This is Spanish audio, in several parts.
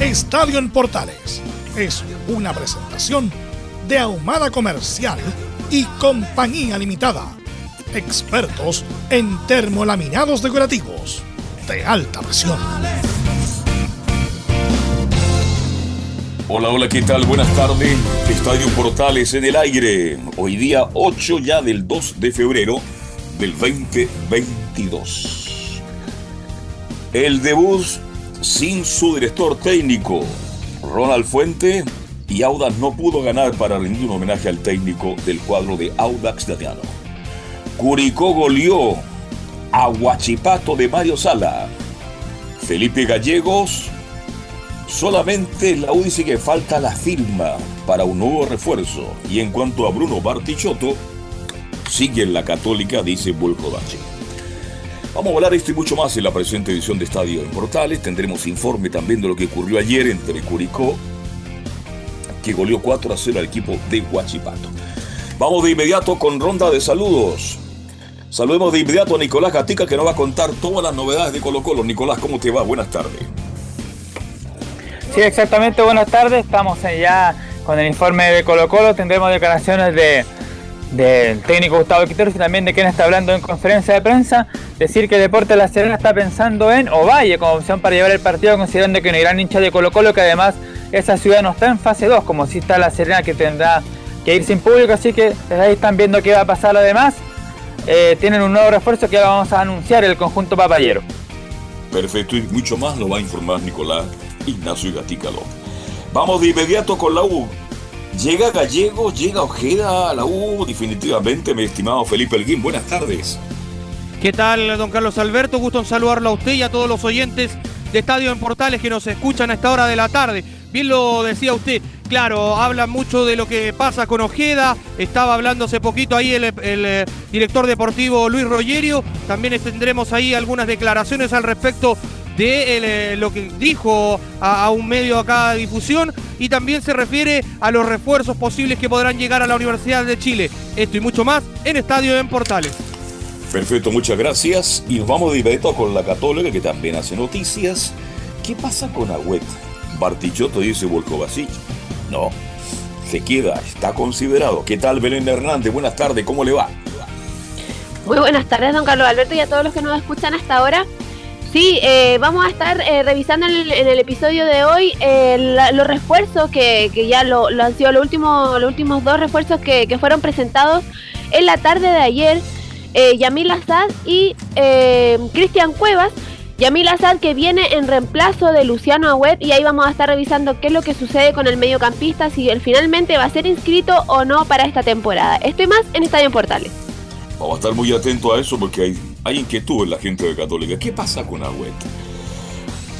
Estadio en Portales es una presentación de Ahumada Comercial y Compañía Limitada. Expertos en termolaminados decorativos de alta presión. Hola, hola, ¿qué tal? Buenas tardes. Estadio Portales en el aire. Hoy día 8 ya del 2 de febrero del 2022. El debut sin su director técnico, Ronald Fuente, y Audax no pudo ganar para rendir un homenaje al técnico del cuadro de Audax Datiano. Curicó goleó a Huachipato de Mario Sala. Felipe Gallegos, solamente la U que falta la firma para un nuevo refuerzo. Y en cuanto a Bruno Bartichotto, sigue en la Católica, dice Bulcovache. Vamos a hablar esto y mucho más en la presente edición de Estadio en Portales. Tendremos informe también de lo que ocurrió ayer entre Curicó que goleó 4 a 0 al equipo de Huachipato. Vamos de inmediato con ronda de saludos. Saludemos de inmediato a Nicolás Gatica que nos va a contar todas las novedades de Colo Colo. Nicolás, ¿cómo te va? Buenas tardes. Sí, exactamente, buenas tardes. Estamos ya con el informe de Colo Colo. Tendremos declaraciones de, del técnico Gustavo Quiteros y también de quien está hablando en conferencia de prensa. Decir que Deporte La Serena está pensando en Ovalle como opción para llevar el partido, considerando que un gran hincha de Colo Colo que además esa ciudad no está en fase 2, como si está La Serena que tendrá que ir sin público, así que ahí están viendo qué va a pasar además. Eh, tienen un nuevo refuerzo que ahora vamos a anunciar, el conjunto papayero. Perfecto, y mucho más lo va a informar Nicolás Ignacio Gatica López. Vamos de inmediato con la U. Llega Gallego, llega Ojeda a la U, definitivamente, mi estimado Felipe Elguín. Buenas tardes. ¿Qué tal, don Carlos Alberto? Gusto en saludarlo a usted y a todos los oyentes de Estadio en Portales que nos escuchan a esta hora de la tarde. Bien lo decía usted, claro, habla mucho de lo que pasa con Ojeda, estaba hablando hace poquito ahí el, eh, director deportivo Luis Rogerio, también tendremos ahí algunas declaraciones al respecto de eh, lo que dijo a, un medio acá de difusión y también se refiere a los refuerzos posibles que podrán llegar a la Universidad de Chile. Esto y mucho más en Estadio en Portales. Perfecto, muchas gracias. Y nos vamos de inmediato con la Católica que también hace noticias. ¿Qué pasa con Agüet? Bartichotto dice Volkovacic. No, se queda, está considerado. ¿Qué tal Belén Hernández? Buenas tardes, ¿cómo le va? Muy buenas tardes, don Carlos Alberto, y a todos los que nos escuchan hasta ahora. Sí, eh, vamos a estar eh, revisando en el, episodio de hoy eh, los refuerzos que, ya lo, han sido los últimos, los últimos dos refuerzos que, fueron presentados en la tarde de ayer. Yamil Azad y Cristian Cuevas Yamil Azad que viene en reemplazo de Luciano Agüet y ahí vamos a estar revisando qué es lo que sucede con el mediocampista, si él finalmente va a ser inscrito o no para esta temporada. Estoy más en Estadio Portales. Vamos a estar muy atentos a eso porque hay, hay inquietud en la gente de Católica. ¿Qué pasa con Agüet?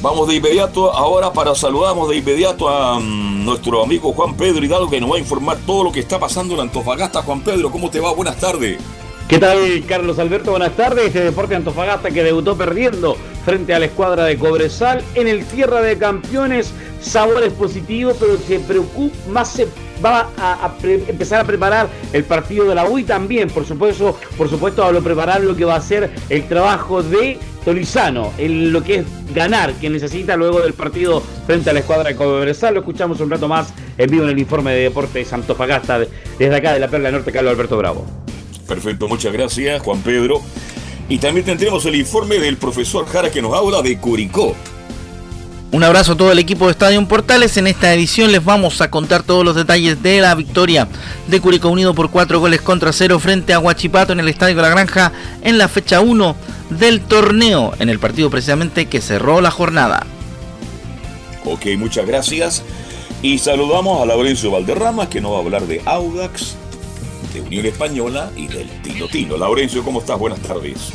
Vamos de inmediato ahora para saludamos de inmediato a mm, nuestro amigo Juan Pedro Hidalgo que nos va a informar todo lo que está pasando en Antofagasta. Juan Pedro, ¿cómo te va? Buenas tardes. ¿Qué tal, Carlos Alberto? Buenas tardes. Este Deporte Antofagasta que debutó perdiendo frente a la escuadra de Cobresal en el Tierra de Campeones. Sabores positivos, pero se preocupa más se va a, empezar a preparar el partido de la UI también, por supuesto, por supuesto a preparar lo que va a ser el trabajo de Tolizano, en lo que es ganar, que necesita luego del partido frente a la escuadra de Cobresal. Lo escuchamos un rato más en vivo en el informe de Deportes Antofagasta desde acá de la Perla Norte, Carlos Alberto Bravo. Perfecto, muchas gracias Juan Pedro. Y también tendremos el informe del profesor Jara que nos habla de Curicó. Un abrazo a todo el equipo de Estadio Portales. En esta edición les vamos a contar todos los detalles de la victoria de Curicó Unido por cuatro goles contra cero frente a Huachipato en el Estadio de la Granja en la fecha 1 del torneo, en el partido precisamente que cerró la jornada. Ok, muchas gracias. Y saludamos a Laurencio Valderrama que nos va a hablar de Audax, de Unión Española y del Tino Tino. Laurencio, ¿cómo estás? Buenas tardes.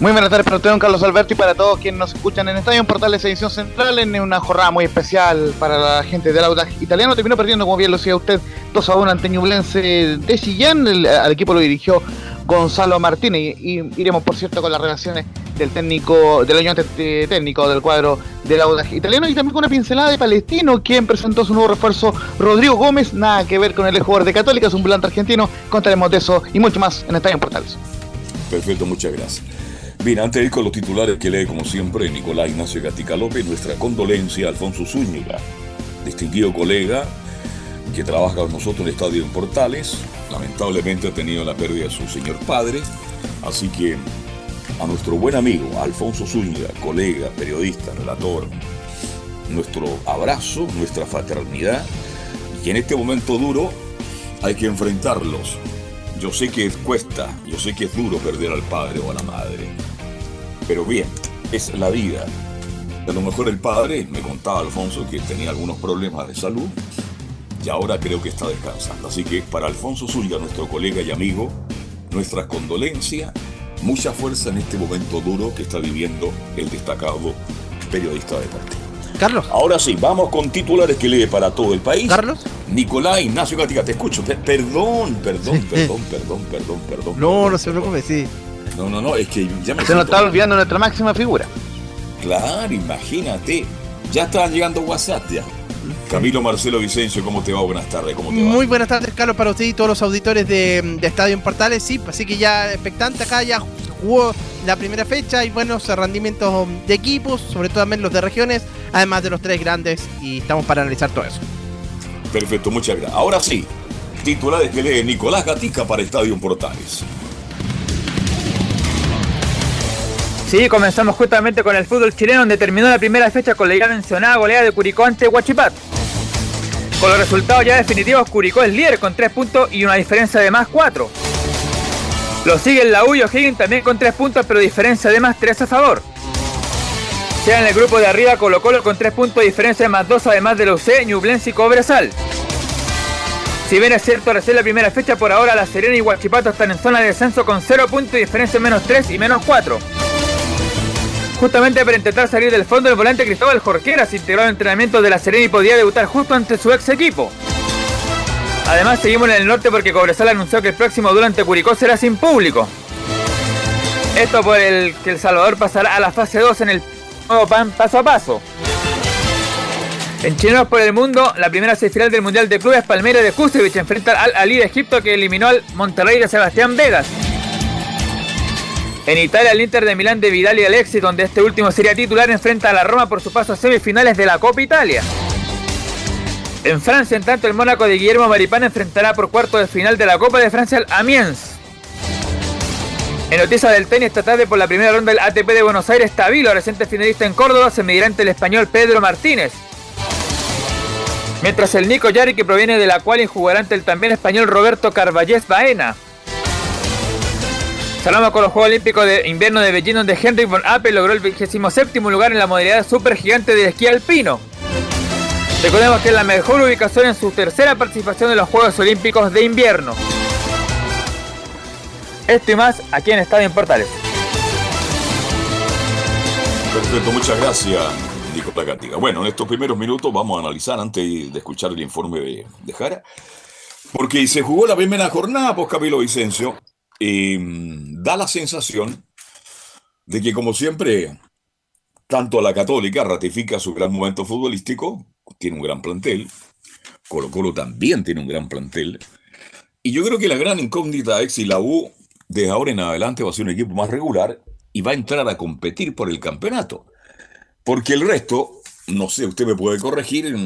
Muy buenas tardes para usted, don Carlos Alberto, y para todos quienes nos escuchan en Estadio Portales Edición Central, en una jornada muy especial para la gente del Audax italiano. Terminó perdiendo, como bien lo decía usted, 2 a 1 ante Ñublense de Sillán. al equipo lo dirigió Gonzalo Martínez. Y, iremos, por cierto, con las relaciones del técnico, del ayudante técnico del cuadro del Audax italiano. Y también con una pincelada de Palestino, quien presentó su nuevo refuerzo, Rodrigo Gómez. Nada que ver con el jugador de Católica, es un volante argentino. Contaremos de eso y mucho más en Estadio Portales. Perfecto, muchas gracias. Bien, antes de ir con los titulares que lee como siempre Nicolás Ignacio Gatica López, nuestra condolencia a Alfonso Zúñiga, distinguido colega que trabaja con nosotros en el Estadio en Portales. Lamentablemente ha tenido la pérdida de su señor padre, así que a nuestro buen amigo Alfonso Zúñiga, colega, periodista, relator, nuestro abrazo, nuestra fraternidad, y en este momento duro hay que enfrentarlos. Yo sé que cuesta, yo sé que es duro perder al padre o a la madre, pero bien, es la vida. A lo mejor el padre, me contaba Alfonso que tenía algunos problemas de salud y ahora creo que está descansando. Así que para Alfonso Zulia, nuestro colega y amigo, nuestra condolencia, mucha fuerza en este momento duro que está viviendo el destacado periodista deportivo. Carlos. Ahora sí, vamos con titulares que lee para todo el país. Carlos. Nicolás Ignacio Gatica, te escucho. perdón, perdón, perdón, perdón, perdón, perdón. No, no se preocupe, sí. No, no, no, es que ya me Se nos está olvidando nuestra máxima figura. Claro, imagínate. Ya estaban llegando WhatsApp ya. Camilo Marcelo Vicencio, ¿cómo te va? Buenas tardes, ¿cómo te va? Muy buenas tardes, Carlos, para usted y todos los auditores de, Estadio en Portales. Sí, así que ya expectante acá, ya jugó la primera fecha y buenos rendimientos de equipos, sobre todo también los de regiones, además de los tres grandes, y estamos para analizar todo eso. Perfecto, muchas gracias. Ahora sí, titulares que lee Nicolás Gatica para Estadio Portales. Sí, comenzamos justamente con el fútbol chileno, donde terminó la primera fecha con la ya mencionada goleada de Curicó ante Huachipat. Con los resultados ya definitivos, Curicó es líder con 3 puntos y una diferencia de más 4. Lo sigue el la U O'Higgins también con 3 puntos, pero diferencia de más 3 a favor. Sea en el grupo de arriba Colo Colo con 3 puntos, diferencia de más 2 además de los C, Ñublense y Cobresal. Si bien es cierto recién la primera fecha, por ahora La Serena y Huachipato están en zona de descenso con 0 puntos y diferencia menos 3 y menos 4. Justamente para intentar salir del fondo, el volante Cristóbal Jorquera se integró al entrenamiento de la Serena y podía debutar justo ante su ex equipo. Además, seguimos en el norte porque Cobresal anunció que el próximo durante Curicó será sin público. Esto por el que El Salvador pasará a la fase 2 en el nuevo pan paso a paso. En Chilenos por el Mundo, la primera semifinal del Mundial de Clubes, Palmeiras de Kusevich enfrenta al Ali de Egipto que eliminó al Monterrey de Sebastián Vegas. En Italia, el Inter de Milán de Vidal y Alexis, donde este último sería titular, enfrenta a la Roma por su paso a semifinales de la Copa Italia. En Francia, en tanto, el Mónaco de Guillermo Maripán enfrentará por cuarto de final de la Copa de Francia al Amiens. En noticias del tenis, esta tarde por la primera ronda del ATP de Buenos Aires, Tabilo, reciente finalista en Córdoba, se medirá ante el español Pedro Martínez. Mientras el Nico Yari, que proviene de la cual jugará ante el también español Roberto Carballés Baena. Salamos con los Juegos Olímpicos de Invierno de Beijing, donde Henry von Apple logró el 27 lugar en la modalidad super gigante de esquí alpino. Recordemos que es la mejor ubicación en su tercera participación en los Juegos Olímpicos de Invierno. Esto y más aquí en Estadio en Portales. Perfecto, muchas gracias, Nico Placatica. Bueno, en estos primeros minutos vamos a analizar, antes de escuchar el informe de, de Jara, porque se jugó la primera jornada, pues Camilo Vicencio, Em, da la sensación de que, como siempre, tanto la Católica ratifica su gran momento futbolístico, tiene un gran plantel, Colo Colo también tiene un gran plantel, y yo creo que la gran incógnita es si la U de ahora en adelante va a ser un equipo más regular y va a entrar a competir por el campeonato. Porque el resto, no sé, usted me puede corregir,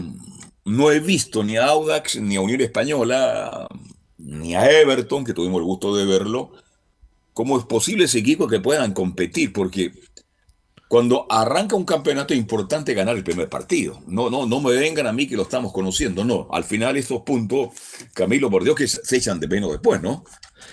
no he visto ni a Audax ni a Unión Española ni a Everton, que tuvimos el gusto de verlo, cómo es posible ese equipo que puedan competir, porque Cuando arranca un campeonato es importante ganar el primer partido. No, no, no me vengan a mí que lo estamos conociendo. No, al final estos puntos, Camilo, por Dios, que se echan de menos después, ¿no?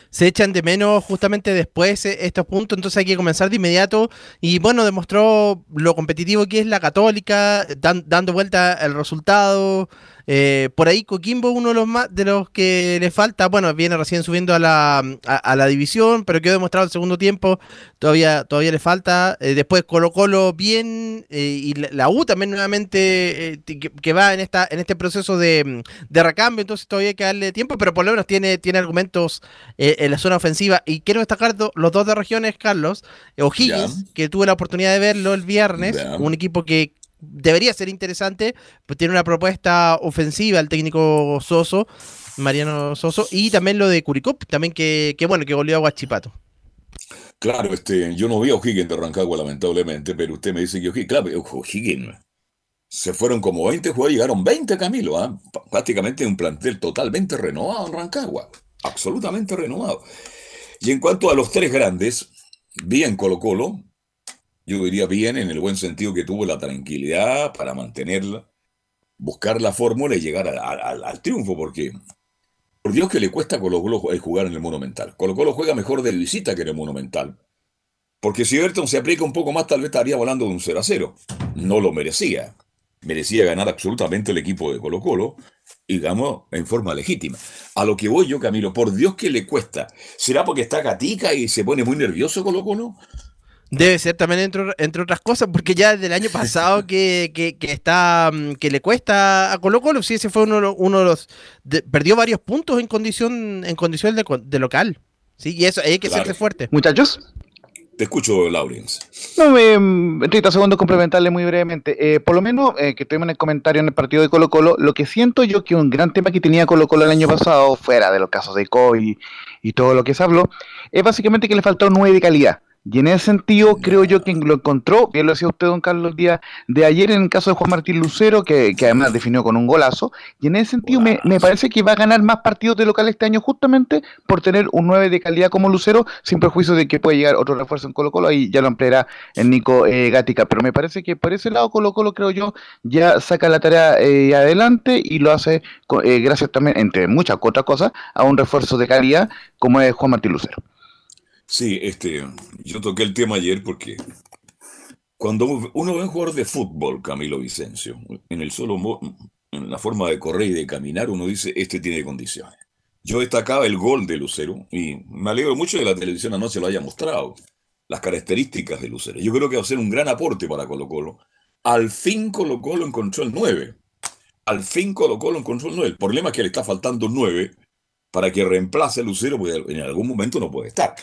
se echan de menos justamente después eh, estos puntos, entonces hay que comenzar de inmediato. Y bueno, demostró lo competitivo que es la Católica, dando vuelta el resultado. Eh, por ahí Coquimbo, uno de los más de los que le falta, bueno, viene recién subiendo a la, a, la división, pero quedó demostrado el segundo tiempo, todavía, todavía le falta. Eh, después Colo Colo bien, y la U también nuevamente que, va en esta, en este proceso de, de, recambio, entonces todavía hay que darle tiempo, pero por lo menos tiene, tiene argumentos en la zona ofensiva. Y quiero destacar los dos de regiones, Carlos. O'Higgins, que tuve la oportunidad de verlo el viernes, un equipo que debería ser interesante, pues tiene una propuesta ofensiva el técnico Soso, Mariano Soso, y también lo de Curicop, también que, bueno, que goleó a Guachipato. Claro, este, yo no vi a O'Higgins de Rancagua, lamentablemente, pero usted me dice que O'Higgins, claro, O'Higgins, se fueron como 20 jugadores, llegaron 20 Camilo, ¿ah? prácticamente un plantel totalmente renovado en Rancagua absolutamente renovado. Y en cuanto a los tres grandes, bien Colo Colo, yo diría bien en el buen sentido que tuvo la tranquilidad para mantenerla, buscar la fórmula y llegar al triunfo, porque por Dios que le cuesta Colo Colo jugar en el Monumental. Colo Colo juega mejor de visita que en el Monumental. Porque si Everton se aplica un poco más, tal vez estaría volando de un 0 a 0. No lo merecía. Merecía ganar absolutamente el equipo de Colo Colo digamos, en forma legítima. A lo que voy yo, Camilo, por Dios que le cuesta. ¿Será porque está gatica y se pone muy nervioso Colo Colo? Debe ser también entre, entre otras cosas, porque ya desde el año pasado que, está mm, que le cuesta a Colo Colo, sí, ese fue uno, uno de los perdió varios puntos en condición en condición de, local. Sí, y eso hay que ser fuerte. Muchachos, te escucho, Laurence. No, eh, 30 segundos complementarle muy brevemente. Eh, por lo menos, eh, que tuvimos en el comentario en el partido de Colo Colo, lo que siento yo que un gran tema que tenía Colo Colo el año pasado, fuera de los casos de COVID y todo lo que se habló, es básicamente que le faltó nueve de calidad. Y en ese sentido, creo yo que lo encontró, que lo decía usted, don Carlos, el día de ayer en el caso de Juan Martín Lucero, que, además definió con un golazo. Y en ese sentido, me, parece que va a ganar más partidos de local este año, justamente por tener un 9 de calidad como Lucero, sin perjuicio de que puede llegar otro refuerzo en Colo-Colo. Ahí ya lo ampliará el Nico eh, Gatica. Pero me parece que por ese lado, Colo-Colo, creo yo, ya saca la tarea eh, adelante y lo hace eh, gracias también, entre muchas otras cosas, a un refuerzo de calidad como es Juan Martín Lucero. Sí, este, yo toqué el tema ayer porque cuando uno ve un jugador de fútbol, Camilo Vicencio, en el solo en la forma de correr y de caminar, uno dice, este tiene condiciones. Yo destacaba el gol de Lucero y me alegro mucho que la televisión anoche lo haya mostrado, las características de Lucero. Yo creo que va a ser un gran aporte para Colo Colo. Al fin Colo Colo encontró el 9. Al fin Colo Colo encontró el 9. El problema es que le está faltando 9 para que reemplace a Lucero, porque en algún momento no puede estar.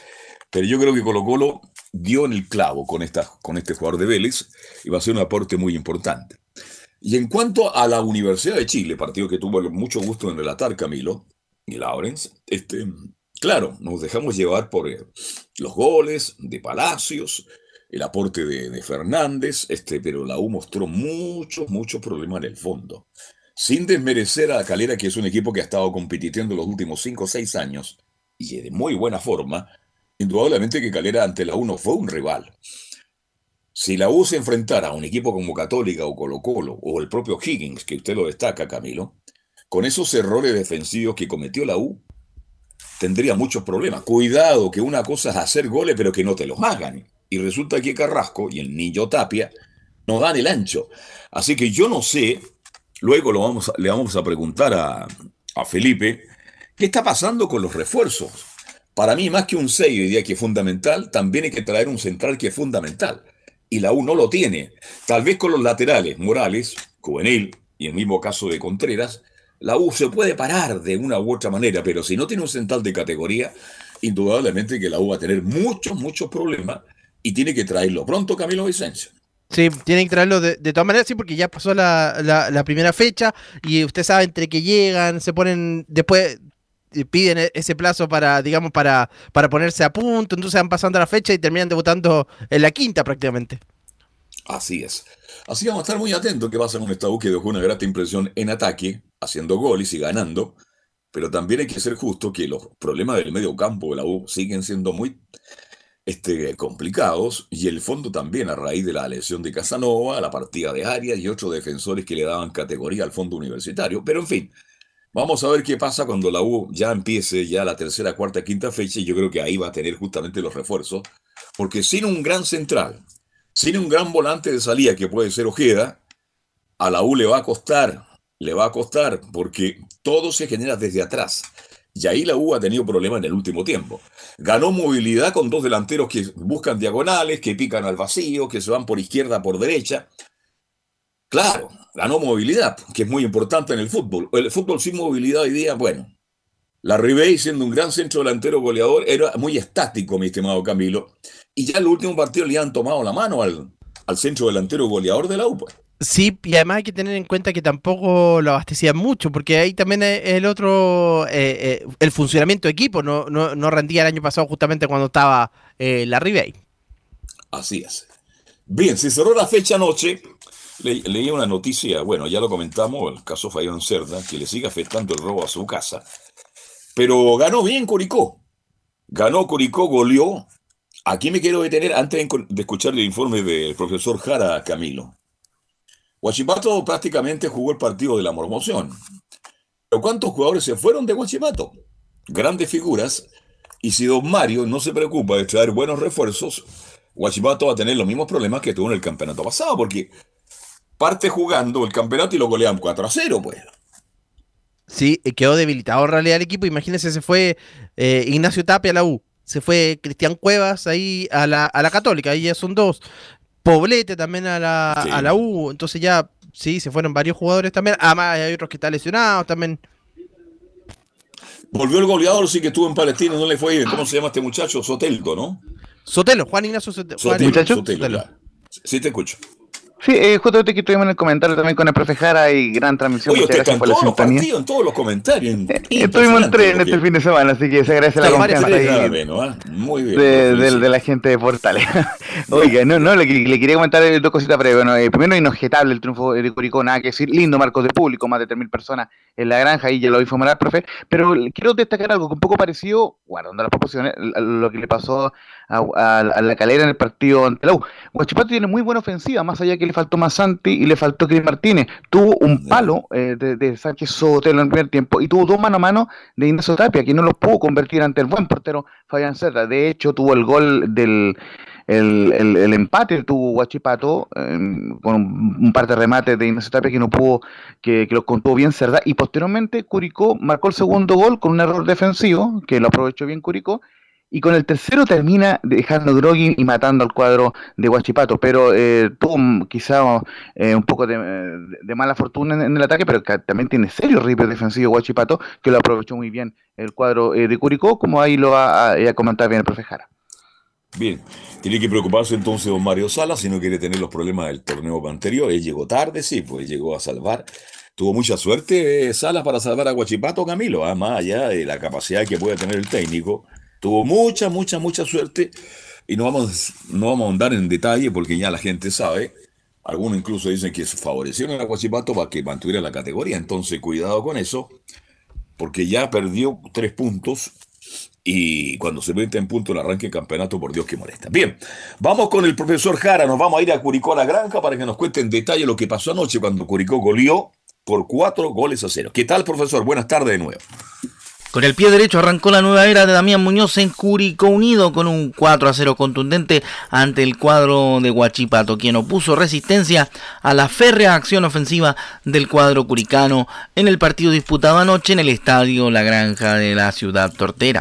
Pero yo creo que Colo Colo dio en el clavo con, esta, con este jugador de Vélez y va a ser un aporte muy importante. Y en cuanto a la Universidad de Chile, partido que tuvo mucho gusto en relatar Camilo y Lawrence, este, claro, nos dejamos llevar por eh, los goles de Palacios, el aporte de, Fernández, este, pero la U mostró muchos, muchos problemas en el fondo. Sin desmerecer a Calera, que es un equipo que ha estado compitiendo los últimos 5 o 6 años y de muy buena forma, Indudablemente que Calera ante la U no fue un rival. Si la U se enfrentara a un equipo como Católica o Colo Colo o el propio Higgins, que usted lo destaca, Camilo, con esos errores defensivos que cometió la U, tendría muchos problemas. Cuidado, que una cosa es hacer goles, pero que no te los hagan. Y resulta que Carrasco y el niño Tapia no dan el ancho. Así que yo no sé, luego lo vamos le vamos a preguntar a, a Felipe, ¿qué está pasando con los refuerzos? Para mí, más que un 6 hoy día que es fundamental, también hay que traer un central que es fundamental. Y la U no lo tiene. Tal vez con los laterales, Morales, Juvenil, y el mismo caso de Contreras, la U se puede parar de una u otra manera, pero si no tiene un central de categoría, indudablemente que la U va a tener muchos, muchos problemas y tiene que traerlo pronto Camilo Vicencio. Sí, tiene que traerlo de, todas maneras, sí, porque ya pasó la, la, primera fecha y usted sabe, entre que llegan, se ponen, después piden e-, ese plazo para, digamos, para, para ponerse a punto, entonces van pasando la fecha y terminan debutando en la quinta prácticamente. Así es. Así vamos a estar muy atentos qué pasa con esta U que dejó una grata impresión en ataque, haciendo goles y ganando, pero también hay que ser justo que los problemas del medio campo de la U siguen siendo muy este, complicados y el fondo también a raíz de la lesión de Casanova, la partida de Arias y otros defensores que le daban categoría al fondo universitario. Pero en fin, vamos a ver qué pasa cuando la U ya empiece ya la tercera, cuarta, quinta fecha y yo creo que ahí va a tener justamente los refuerzos, porque sin un gran central, sin un gran volante de salida que puede ser Ojeda, a la U le va a costar, le va a costar, porque todo se genera desde atrás. Y ahí la U ha tenido problemas en el último tiempo. Ganó movilidad con dos delanteros que buscan diagonales, que pican al vacío, que se van por izquierda, por derecha. Claro, ganó movilidad, que es muy importante en el fútbol. El fútbol sin movilidad hoy día, bueno, la Ribey, siendo un gran centro delantero goleador, era muy estático, mi estimado Camilo. Y ya en el último partido le han tomado la mano al, al centro delantero goleador de la U. Pues. Sí, y además hay que tener en cuenta que tampoco lo abastecían mucho, porque ahí también el otro, eh, eh, el funcionamiento de equipo no, no, rendía el año pasado justamente cuando estaba eh, la Ribey. Así es. Bien, se cerró la fecha anoche. Leí una noticia, bueno, ya lo comentamos, el caso Fayón Cerda, que le sigue afectando el robo a su casa. Pero ganó bien Curicó. Ganó Curicó, goleó. Aquí me quiero detener antes de escuchar el informe del profesor Jara Camilo. Huachipato prácticamente jugó el partido de la promoción. Pero ¿cuántos jugadores se fueron de Huachipato? Grandes figuras. Y si Don Mario no se preocupa de traer buenos refuerzos, Huachipato va a tener los mismos problemas que tuvo en el campeonato pasado, porque parte jugando el campeonato y lo golean 4 a 0, pues. Sí, quedó debilitado en realidad el equipo. Imagínense, se fue eh, Ignacio Tapia a la U. Se fue Cristian Cuevas ahí a la, a la Católica. Ahí ya son dos. Poblete también a la, a la U, entonces ya, sí, se fueron varios jugadores también. Además, hay otros que están lesionados también. Volvió el goleador, sí que estuvo en Palestina, no le fue bien. ¿Cómo se llama este muchacho? Soteldo, ¿no? Sotelo, Juan Ignacio Sotelo. Sotelo, Sí, te escucho. Sí, eh, justamente que estuvimos en el comentario también con el profe Jara y gran transmisión. Oye, usted está en todos los partidos, en todos los comentarios. Eh, estuvimos en tres en este fin de semana, así que se agradece la confianza ahí ¿ah? Muy bien, de, la gente de Portales. Oiga, no, no, le, quería comentar dos cositas breves. Bueno, eh, primero, inobjetable el triunfo de Curicó, nada que decir. Lindo marco de público, más de 3.000 personas en la granja, y ya lo informará el profe. Pero quiero destacar algo que un poco parecido, guardando las proporciones, lo que le pasó a, la calera en el partido ante la U. Guachipato tiene muy buena ofensiva, más allá que le faltó más Santi y le faltó Cris Martínez. Tuvo un palo eh, de, Sánchez Sotelo en el primer tiempo y tuvo dos mano a mano de Ignacio Tapia, que no los pudo convertir ante el buen portero Fabián Serra. De hecho, tuvo el gol del el, empate tuvo Guachipato em, con un, par de remates de Ignacio Tapia que no pudo, que, que los contuvo bien Cerda. Y posteriormente Curicó marcó el segundo gol con un error defensivo, que lo aprovechó bien Curicó, y con el tercero termina dejando Grogin y matando al cuadro de Guachipato, pero eh, tuvo quizá eh, un poco de, mala fortuna en, el ataque, pero también tiene serio rifle defensivo Guachipato, que lo aprovechó muy bien el cuadro eh, de Curicó, como ahí lo va a, comentar bien el profe Jara. Bien, tiene que preocuparse entonces don Mario Sala si no quiere tener los problemas del torneo anterior. Él llegó tarde, sí, pues llegó a salvar. Tuvo mucha suerte Salas para salvar a Guachipato Camilo, ¿ah? más allá de la capacidad que puede tener el técnico Tuvo mucha, mucha, mucha suerte y no vamos, no vamos a andar en detalle porque ya la gente sabe. Algunos incluso dicen que favorecieron a Guachipato para que mantuviera la categoría. Entonces, cuidado con eso, porque ya perdió tres puntos y cuando se mete en punto el arranque del campeonato, por Dios que molesta. Bien, vamos con el profesor Jara, nos vamos a ir a Curicó a la Granja para que nos cuente en detalle lo que pasó anoche cuando Curicó goleó por cuatro goles a cero. ¿Qué tal, profesor? Buenas tardes de nuevo. Con el pie derecho arrancó la nueva era de Damián Muñoz en Curicó Unido con un 4 a 0 contundente ante el cuadro de Huachipato, quien opuso resistencia a la férrea acción ofensiva del cuadro curicano en el partido disputado anoche en el estadio La Granja de la ciudad tortera.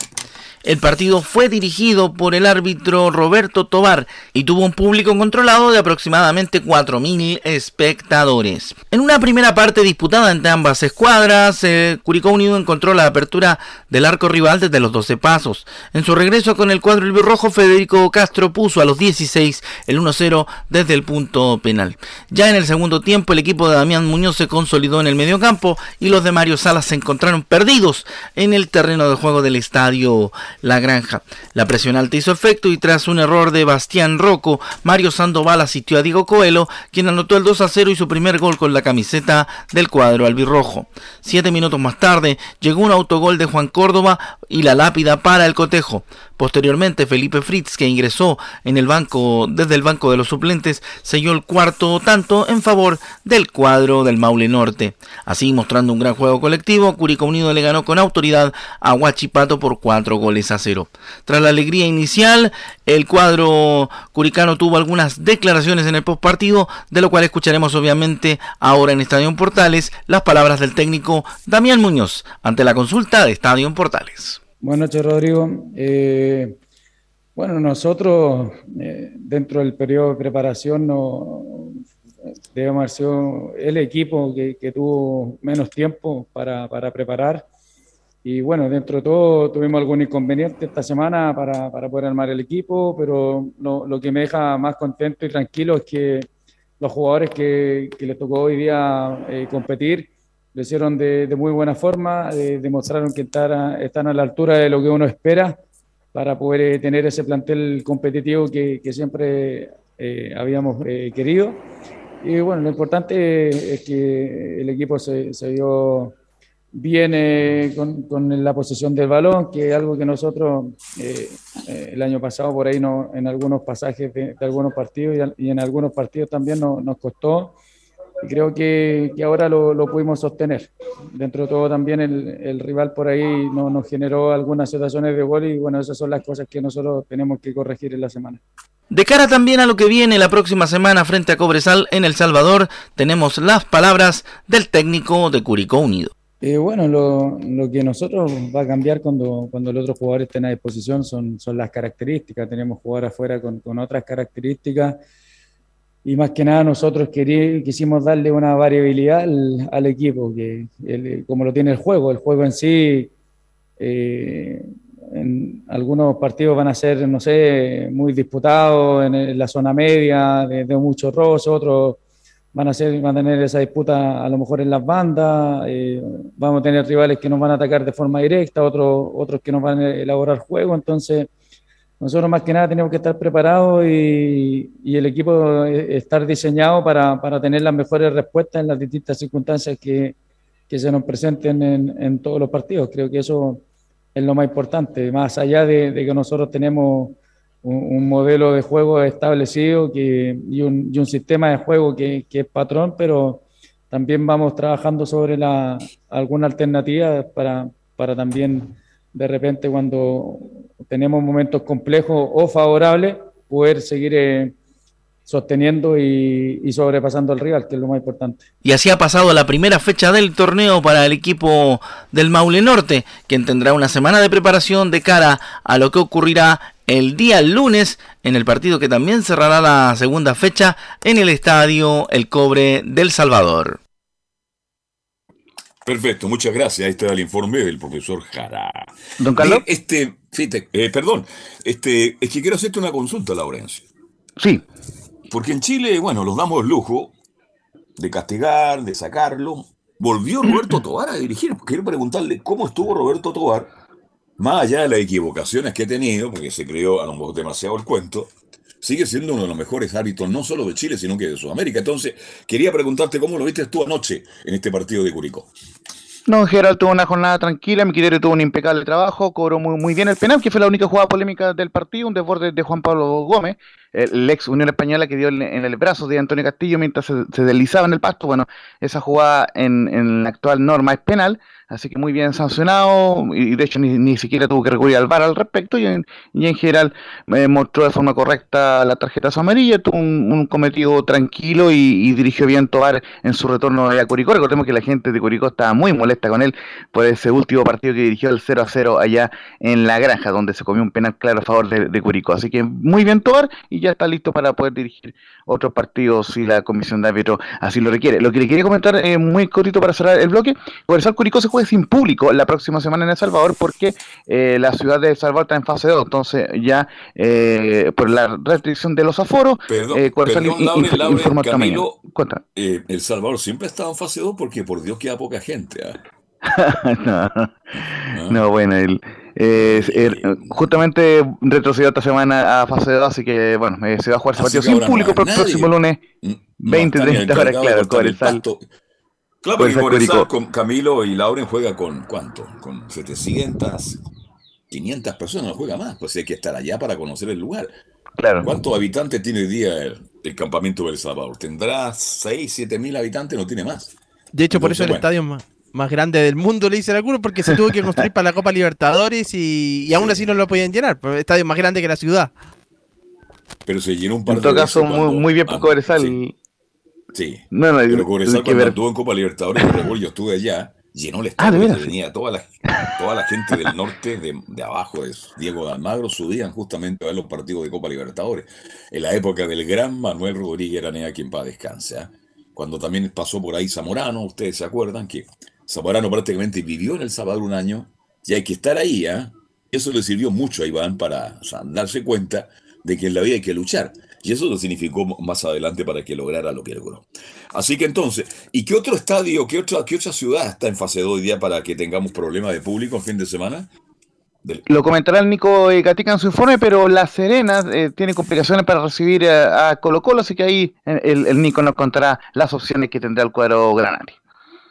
El partido fue dirigido por el árbitro Roberto Tobar y tuvo un público controlado de aproximadamente 4.000 espectadores. En una primera parte disputada entre ambas escuadras, eh, Curicó Unido encontró la apertura del arco rival desde los 12 pasos. En su regreso con el cuadro albirrojo, Federico Castro puso a los 16 el 1-0 desde el punto penal. Ya en el segundo tiempo, el equipo de Damián Muñoz se consolidó en el mediocampo y los de Mario Salas se encontraron perdidos en el terreno de juego del estadio la granja. La presión alta hizo efecto y tras un error de Bastián Rocco, Mario Sandoval asistió a Diego Coelho, quien anotó el 2 a 0 y su primer gol con la camiseta del cuadro albirrojo. Siete minutos más tarde llegó un autogol de Juan Córdoba y la lápida para el cotejo. Posteriormente, Felipe Fritz, que ingresó en el banco desde el banco de los suplentes, selló el cuarto tanto en favor del cuadro del Maule Norte. Así, mostrando un gran juego colectivo, Curicó Unido le ganó con autoridad a Huachipato por cuatro goles a cero. Tras la alegría inicial, el cuadro curicano tuvo algunas declaraciones en el postpartido, de lo cual escucharemos obviamente ahora en Estadio Portales las palabras del técnico Damián Muñoz ante la consulta de Estadio Portales. Buenas noches, Rodrigo. Eh, bueno, nosotros eh, dentro del periodo de preparación no, debemos haber sido el equipo que, tuvo menos tiempo para, para, preparar. Y bueno, dentro de todo tuvimos algún inconveniente esta semana para, para poder armar el equipo, pero lo, lo, que me deja más contento y tranquilo es que los jugadores que, que les tocó hoy día eh, competir lo hicieron de, muy buena forma, eh, demostraron que están a la altura de lo que uno espera para poder eh, tener ese plantel competitivo que, siempre eh, habíamos querido. Y bueno, lo importante es que el equipo se, se vio bien con, la posesión del balón, que es algo que nosotros el año pasado por ahí no, en algunos pasajes de, algunos partidos y, en algunos partidos también nos costó y creo que, que ahora lo, lo, pudimos sostener. Dentro de todo también el, el rival por ahí no, nos generó algunas situaciones de gol y bueno, esas son las cosas que nosotros tenemos que corregir en la semana. De cara también a lo que viene la próxima semana frente a Cobresal en El Salvador, tenemos las palabras del técnico de Curicó Unido. Eh, bueno, lo, lo, que nosotros va a cambiar cuando, cuando los otros jugadores estén a disposición son, son las características. Tenemos jugadores afuera con, con otras características y más que nada nosotros quisimos darle una variabilidad al, equipo, que como lo tiene el juego, el juego en sí, eh, en algunos partidos van a ser, no sé, muy disputados en, la zona media, de, mucho roce, otros van a, ser, van a tener esa disputa a lo mejor en las bandas, eh, vamos a tener rivales que nos van a atacar de forma directa, otros, otros que nos van a elaborar juego, entonces nosotros más que nada tenemos que estar preparados y, el equipo estar diseñado para, para, tener las mejores respuestas en las distintas circunstancias que, que se nos presenten en, en, todos los partidos. Creo que eso es lo más importante, más allá de, que nosotros tenemos un, modelo de juego establecido y, y un sistema de juego que, que, es patrón, pero también vamos trabajando sobre la, alguna alternativa para, para también de repente cuando tenemos momentos complejos o favorables, poder seguir eh, sosteniendo y, sobrepasando al rival, que es lo más importante. Y así ha pasado la primera fecha del torneo para el equipo del Maule Norte, quien tendrá una semana de preparación de cara a lo que ocurrirá el día lunes en el partido que también cerrará la segunda fecha en el estadio El Cobre del Salvador. Perfecto, muchas gracias. Ahí está el informe del profesor Jara. Don Carlos. Este, eh, perdón, este, es que quiero hacerte una consulta, Laurencio. Sí. Porque en Chile, bueno, nos damos el lujo de castigar, de sacarlo. Volvió Roberto Tobar a dirigir. Quiero preguntarle cómo estuvo Roberto Tobar, más allá de las equivocaciones que ha tenido, porque se creó a lo mejor demasiado el cuento, sigue siendo uno de los mejores árbitros, no solo de Chile, sino que de Sudamérica. Entonces, quería preguntarte cómo lo viste tú anoche en este partido de Curicó. No, Gerald tuvo una jornada tranquila, mi criterio tuvo un impecable trabajo, cobró muy, muy bien el penal, que fue la única jugada polémica del partido, un desborde de Juan Pablo Gómez, ex Unión Española que dio en el brazo de Antonio Castillo mientras se, deslizaba en el pasto. Bueno, esa jugada en, en la actual norma es penal, Así que muy bien sancionado y de hecho ni, ni siquiera tuvo que recurrir al VAR al respecto y en, y en general me mostró de forma correcta la tarjeta amarilla, tuvo un, cometido tranquilo y, dirigió bien Tobar en su retorno a Curicó. Recordemos que la gente de Curicó estaba muy molesta con él por ese último partido que dirigió el 0 a 0 allá en la granja donde se comió un penal claro a favor de, Curicó. Así que muy bien Tobar y está listo para poder dirigir otros partidos si la comisión de árbitro así lo requiere. Lo que le quería comentar eh, muy cortito para cerrar el bloque, Conversar Curicó se sin público la próxima semana en El Salvador porque eh, la ciudad de El Salvador está en fase 2, entonces ya eh, por la restricción de los aforos, perdón, eh, perdón Camilo, eh, El Salvador siempre ha estado en fase 2 porque por Dios queda poca gente. ¿ah? no, bueno, el, justamente retrocedió esta semana a fase 2, así que bueno, se va a jugar ese partido sin público para el próximo lunes 20, 30 horas, claro, salto. Claro, porque con Camilo y Lauren juega con ¿cuánto? Con 700. 500 personas, no juega más, pues hay que estar allá para conocer el lugar. Claro. ¿Cuántos habitantes tiene hoy día el, el campamento del Salvador? ¿Tendrá 6, 7 mil habitantes? No tiene más. De hecho, por Entonces, eso el bueno. estadio más, más grande del mundo le dicen algunos, porque se tuvo que construir para la Copa Libertadores y, y aún así no lo podían llenar. Pero el estadio más grande que la ciudad. Pero se llenó un par En todo de caso, veces muy, cuando- muy bien por ah, Cobresal. Sí, sí. No, no, Pero Cobresal que cuando ver. estuvo en Copa Libertadores, yo recuerdo, yo estuve allá, llenó el Ah, ¿de estadio, venía toda la, toda la gente del norte, de, de abajo, de Diego de Almagro, subían justamente a ver los partidos de Copa Libertadores. En la época del gran Manuel Rodríguez Aranea, quien va a descansar. Cuando también pasó por ahí Zamorano, ustedes se acuerdan que Zamorano prácticamente vivió en El Salvador un año, y hay que estar ahí, ¿ah? Eso le sirvió mucho a Iván para darse cuenta de que en la vida hay que luchar. Y eso lo significó más adelante para que lograra lo que logró. Así que entonces, ¿y qué otro estadio, qué otra, qué otra ciudad está en fase 2 hoy día para que tengamos problemas de público en fin de semana? Lo comentará el Nico eh, Gatica en su informe, pero La Serena eh, tiene complicaciones para recibir eh, a, Colo Colo, así que ahí el, el Nico nos contará las opciones que tendrá el cuadro granate.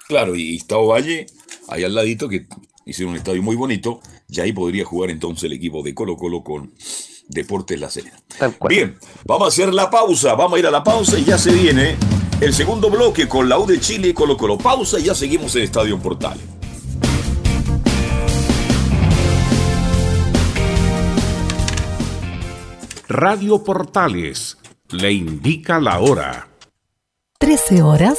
Claro, y Estado Valle, ahí al ladito, que hicieron un estadio muy bonito, y ahí podría jugar entonces el equipo de Colo Colo con Deportes La Serena. Bien, vamos a hacer la pausa, vamos a ir a la pausa y ya se viene el segundo bloque con la U de Chile y Colo Colo. Pausa y ya seguimos en Estadio Portal. Radio Portales le indica la hora. 13 horas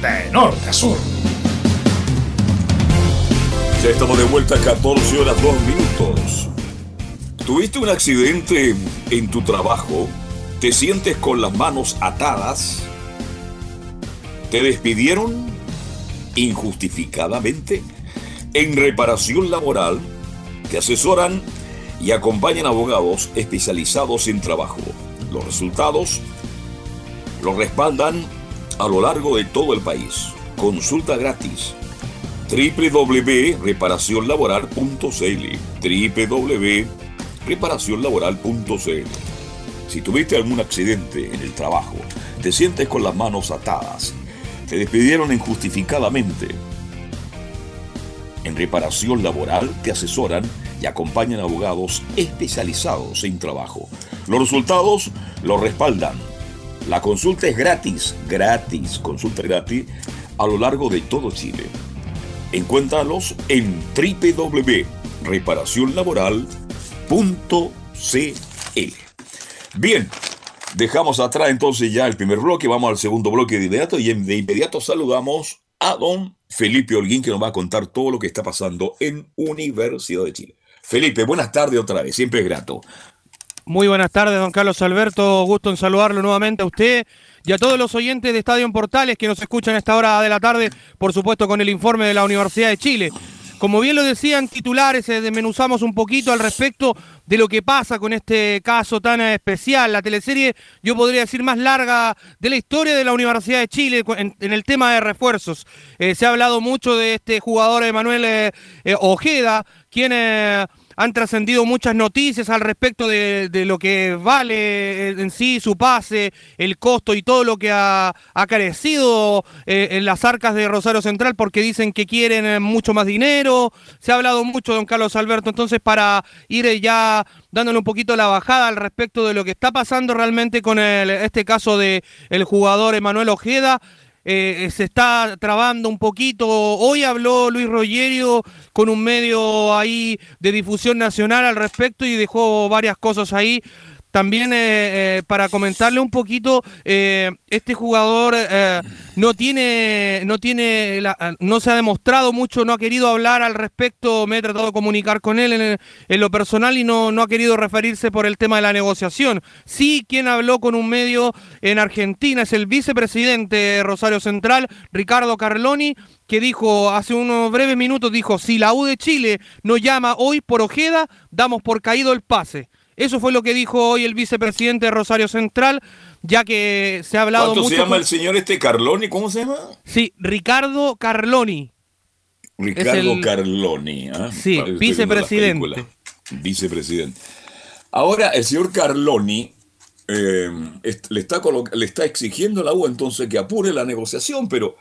de norte a sur. Ya estamos de vuelta a 14 horas 2 minutos. ¿Tuviste un accidente en tu trabajo? ¿Te sientes con las manos atadas? ¿Te despidieron injustificadamente? En reparación laboral, te asesoran y acompañan abogados especializados en trabajo. Los resultados los respaldan a lo largo de todo el país. Consulta gratis www.reparacionlaboral.cl www.reparacionlaboral.cl Si tuviste algún accidente en el trabajo, te sientes con las manos atadas, te despidieron injustificadamente, en reparación laboral te asesoran y acompañan abogados especializados en trabajo. Los resultados los respaldan. La consulta es gratis, gratis, consulta gratis a lo largo de todo Chile. Encuéntralos en www.reparacionlaboral.cl. Bien, dejamos atrás entonces ya el primer bloque, vamos al segundo bloque de inmediato y de inmediato saludamos a don Felipe Holguín que nos va a contar todo lo que está pasando en Universidad de Chile. Felipe, buenas tardes otra vez, siempre es grato. Muy buenas tardes, don Carlos Alberto. Gusto en saludarlo nuevamente a usted y a todos los oyentes de Estadio en Portales que nos escuchan a esta hora de la tarde, por supuesto con el informe de la Universidad de Chile. Como bien lo decían titulares, eh, desmenuzamos un poquito al respecto de lo que pasa con este caso tan especial. La teleserie, yo podría decir, más larga de la historia de la Universidad de Chile en, el tema de refuerzos. Eh, se ha hablado mucho de este jugador Emanuel eh, Ojeda, quien han trascendido muchas noticias al respecto de, lo que vale en sí su pase, el costo y todo lo que ha, carecido eh, en las arcas de Rosario Central porque dicen que quieren eh, mucho más dinero. Se ha hablado mucho, don Carlos Alberto, entonces para ir eh, ya dándole un poquito la bajada al respecto de lo que está pasando realmente con este caso de el jugador Emanuel Ojeda. Eh, se está trabando un poquito. Hoy habló Luis Rogerio con un medio ahí de difusión nacional al respecto y dejó varias cosas ahí también eh, eh, para comentarle un poquito, eh, este jugador no tiene, no tiene, no se ha demostrado mucho, no ha querido hablar al respecto. Me he tratado de comunicar con él en, lo personal y no, no ha querido referirse por el tema de la negociación. Sí, quien habló con un medio en Argentina es el vicepresidente de Rosario Central, Ricardo Carloni, que dijo hace unos breves minutos, dijo, si la U de Chile nos llama hoy por Ojeda, damos por caído el pase. Eso fue lo que dijo hoy el vicepresidente de Rosario Central, ya que se ha hablado ¿Cuánto mucho se llama el señor este Carloni? ¿Cómo se llama? Sí, Ricardo Carloni. Ricardo Carloni. ¿ah? Sí, vicepresidente. Vicepresidente. Ahora, el señor Carloni eh, le, está le está exigiendo a la U entonces que apure la negociación, pero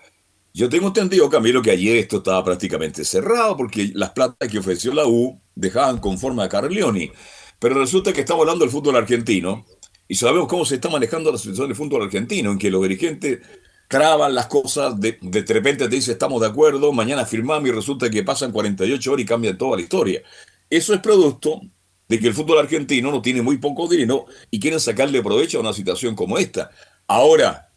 yo tengo entendido, Camilo, que ayer esto estaba prácticamente cerrado porque las platas que ofreció la U dejaban conforme a Carloni. Pero resulta que estamos hablando del fútbol argentino y sabemos cómo se está manejando la situación del fútbol argentino, en que los dirigentes traban las cosas, de, de repente te dice estamos de acuerdo, mañana firmamos y resulta que pasan 48 horas y cambia toda la historia. Eso es producto de que el fútbol argentino no tiene muy poco dinero y quieren sacarle provecho a una situación como esta. Ahora,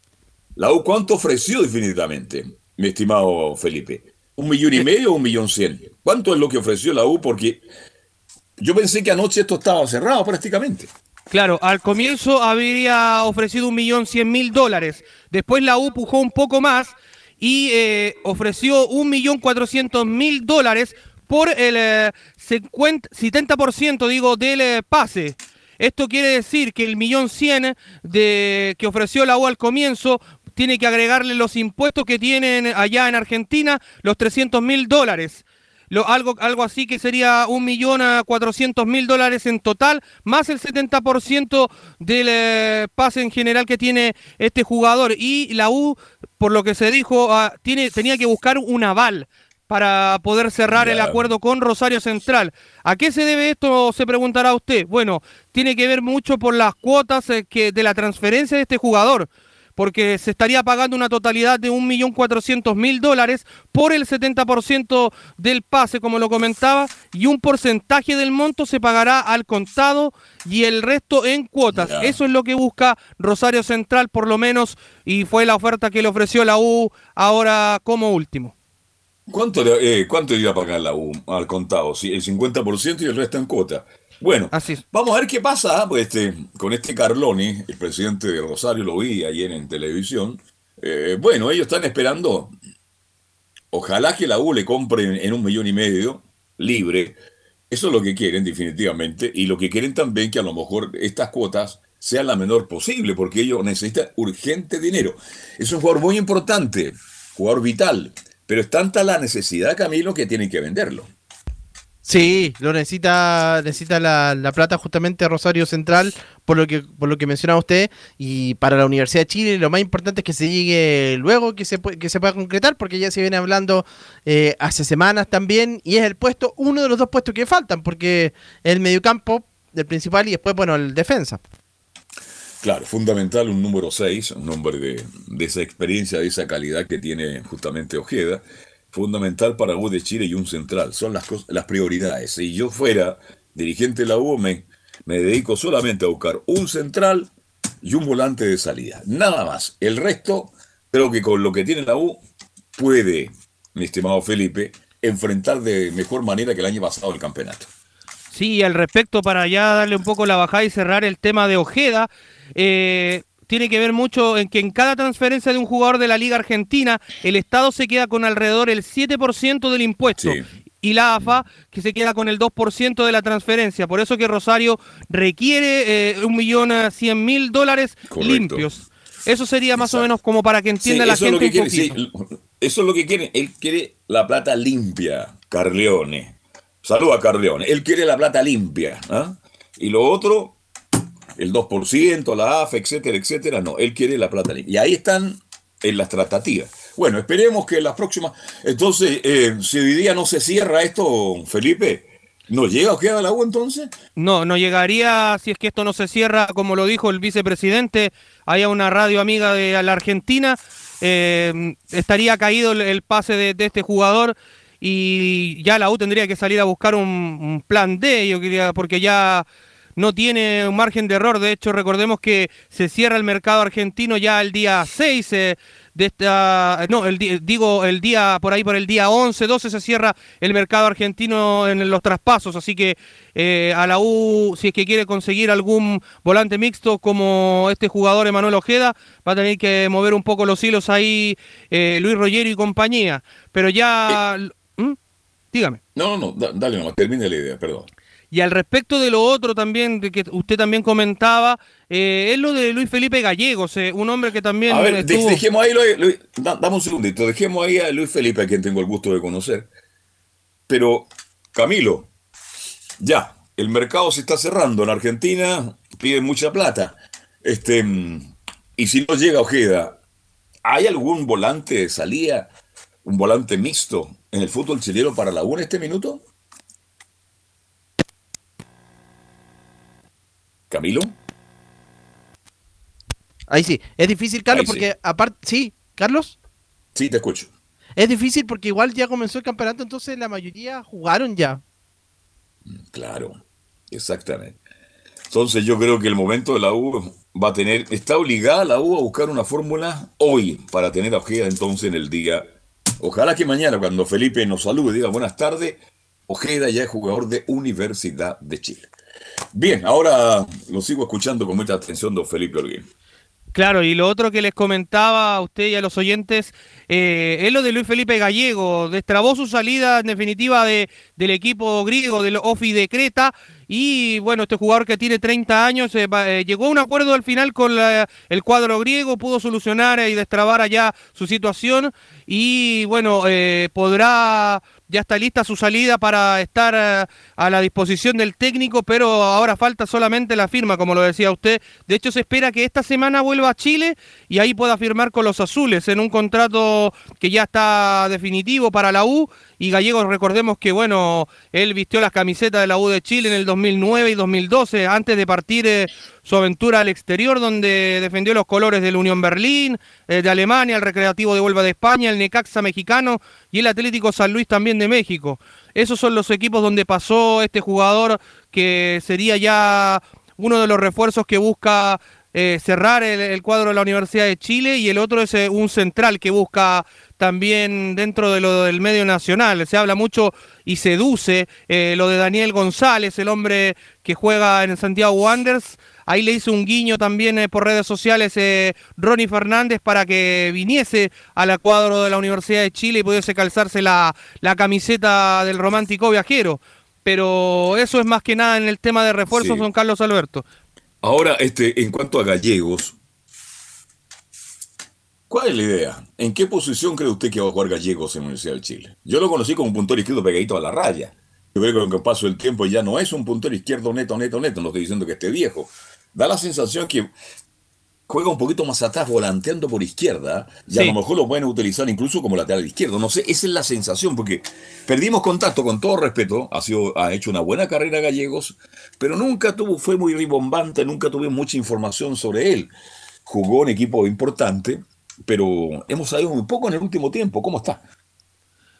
la U, ¿cuánto ofreció definitivamente, mi estimado Felipe? ¿Un millón y eh. medio o un millón cien? ¿Cuánto es lo que ofreció la U? Porque yo pensé que anoche esto estaba cerrado prácticamente. Claro, al comienzo habría ofrecido un millón cien mil dólares. Después la U pujó un poco más y eh, ofreció un millón cuatrocientos mil dólares por el 70% eh, digo, del eh, pase. Esto quiere decir que el millón cien de, que ofreció la U al comienzo tiene que agregarle los impuestos que tienen allá en Argentina, los 300 mil dólares algo, algo así que sería un millón a cuatrocientos mil dólares en total, más el 70% del eh, pase en general que tiene este jugador. Y la U, por lo que se dijo, ah, tiene, tenía que buscar un aval para poder cerrar el acuerdo con Rosario Central. ¿A qué se debe esto? Se preguntará usted. Bueno, tiene que ver mucho por las cuotas eh, que, de la transferencia de este jugador porque se estaría pagando una totalidad de 1.400.000 dólares por el 70% del pase, como lo comentaba, y un porcentaje del monto se pagará al contado y el resto en cuotas. Eso es lo que busca Rosario Central, por lo menos, y fue la oferta que le ofreció la U ahora como último. ¿Cuánto, le- eh, ¿Cuánto iba a pagar la U al contado? Sí, el 50% y el resto en cuota. Bueno, vamos a ver qué pasa pues, este, con este Carloni, el presidente de Rosario, lo vi ayer en televisión. Eh, bueno, ellos están esperando. Ojalá que la U le compre en, en un millón y medio libre. Eso es lo que quieren definitivamente. Y lo que quieren también que a lo mejor estas cuotas sean la menor posible, porque ellos necesitan urgente dinero. Es un jugador muy importante, jugador vital. Pero es tanta la necesidad, Camilo, que tienen que venderlo. Sí, lo necesita, necesita la, la plata justamente Rosario Central, por lo que, por lo que mencionaba usted, y para la Universidad de Chile lo más importante es que se llegue luego, que se, que se pueda concretar, porque ya se viene hablando eh, hace semanas también, y es el puesto, uno de los dos puestos que faltan, porque el mediocampo, el principal, y después, bueno, el defensa. Claro, fundamental un número 6, un hombre de, de esa experiencia, de esa calidad que tiene justamente Ojeda. Fundamental para U de Chile y un central. Son las, las prioridades. Si yo fuera dirigente de la U, me, me dedico solamente a buscar un central y un volante de salida. Nada más. El resto, creo que con lo que tiene la U, puede, mi estimado Felipe, enfrentar de mejor manera que el año pasado el campeonato. Sí, al respecto, para ya darle un poco la bajada y cerrar el tema de Ojeda, eh, tiene que ver mucho en que en cada transferencia de un jugador de la Liga Argentina, el Estado se queda con alrededor el 7% del impuesto. Y la AFA, que se queda con el 2% de la transferencia. Por eso que Rosario requiere eh, un millón eh, cien mil dólares Correcto. limpios. Eso sería más o menos como para que entienda Sí, la es gente que un quiere, poquito. sí, eso es lo que quiere. Él quiere la plata limpia, Carleone. Saluda, Carleone. Él quiere la plata limpia. ¿ah? Y lo otro, el 2%, la AFA, etcétera, etcétera, no. Él quiere la plata. Y ahí están en las tratativas. Bueno, esperemos que las próximas. Entonces, eh, si hoy día no se cierra esto, Felipe, ¿no llega o queda la U entonces? No, no llegaría si es que esto no se cierra, como lo dijo el vicepresidente, hay una radio amiga de la Argentina, eh, estaría caído el, el pase de, de este jugador y ya la U tendría que salir a buscar un, un plan D, yo quería, porque ya no tiene un margen de error. De hecho, recordemos que se cierra el mercado argentino ya el día 6 eh, de esta. No, el, di- digo, el día, por ahí por el día 11, 12 se cierra el mercado argentino en los traspasos. Así que eh, a la U, si es que quiere conseguir algún volante mixto como este jugador Emanuel Ojeda, va a tener que mover un poco los hilos ahí eh, Luis Rollero y compañía. Pero ya. ¿Mm? Dígame. No, no, no, da- dale nomás, termine la idea, perdón. Y al respecto de lo otro también, de que usted también comentaba, eh, es lo de Luis Felipe Gallegos, eh, un hombre que también A ver, estuvo- dejemos ahí, Luis- Luis, da- dame un segundito, dejemos ahí a Luis Felipe, a quien tengo el gusto de conocer. Pero, Camilo, ya, el mercado se está cerrando. En Argentina piden mucha plata. Este, mm, y si no llega Ojeda, ¿hay algún volante de salida, un volante mixto en el fútbol chileno para la U en este minuto? Camilo. Ahí sí, es difícil, Carlos, Ahí sí. porque aparte, sí, Carlos, Sí, te escucho. es difícil porque igual ya comenzó el campeonato, entonces la mayoría jugaron ya. Claro, exactamente. Entonces yo creo que el momento de la U va a tener, está obligada la U a buscar una fórmula hoy para tener a Ojeda entonces en el día. Ojalá que mañana cuando Felipe nos salude diga buenas tardes, Ojeda ya es jugador de Universidad de Chile. Bien, ahora lo sigo escuchando con mucha atención don Felipe Olguín. Claro, y lo otro que les comentaba a usted y a los oyentes eh, es lo de Luis Felipe Gallego. Destrabó su salida en definitiva de, del equipo griego, del OFI de Creta. Y bueno, este jugador que tiene 30 años eh, eh, llegó a un acuerdo al final con el cuadro griego, pudo solucionar y destrabar allá su situación. Y bueno, podrá ya está lista su salida para estar eh, a la disposición del técnico, pero ahora falta solamente la firma, como lo decía usted. De hecho, se espera que esta semana vuelva a Chile y ahí pueda firmar con los azules en un contrato que ya está definitivo para la U y Gallegos, recordemos que, bueno, él vistió las camisetas de la U de Chile en el 2009 y 2012, antes de partir eh, su aventura al exterior, donde defendió los colores del Unión Berlín, eh, de Alemania, el Recreativo de Huelva de España, el Necaxa mexicano y el Atlético San Luis también de México. Esos son los equipos donde pasó este jugador que sería ya uno de los refuerzos que busca eh, cerrar el, cuadro de la Universidad de Chile y el otro es eh, un central que busca también dentro de lo del medio nacional. Se habla mucho y seduce eh, lo de Daniel González, el hombre que juega en Santiago Wanderers. Ahí le hizo un guiño también por redes sociales Ronnie Fernández para que viniese al cuadro de la Universidad de Chile y pudiese calzarse la, la camiseta del romántico viajero pero eso es más que nada en el tema de refuerzos, don Carlos Alberto. Ahora, este, en cuanto a Gallegos, ¿cuál es la idea? ¿En qué posición cree usted que va a jugar Gallegos en la Universidad de Chile? Yo lo conocí como un puntero izquierdo pegadito a la raya. Yo creo que con el paso del tiempo ya no es un puntero izquierdo neto, neto, neto. No estoy diciendo que esté viejo. Da la sensación que juega un poquito más atrás, volanteando por izquierda, y a lo mejor lo pueden utilizar incluso como lateral izquierdo. No sé, esa es la sensación, porque perdimos contacto, con todo respeto, ha, sido, ha hecho una buena carrera Gallegos, pero nunca tuvo, fue muy ribombante, nunca tuve mucha información sobre él. Jugó en equipo importante, pero hemos sabido muy poco en el último tiempo. ¿Cómo está?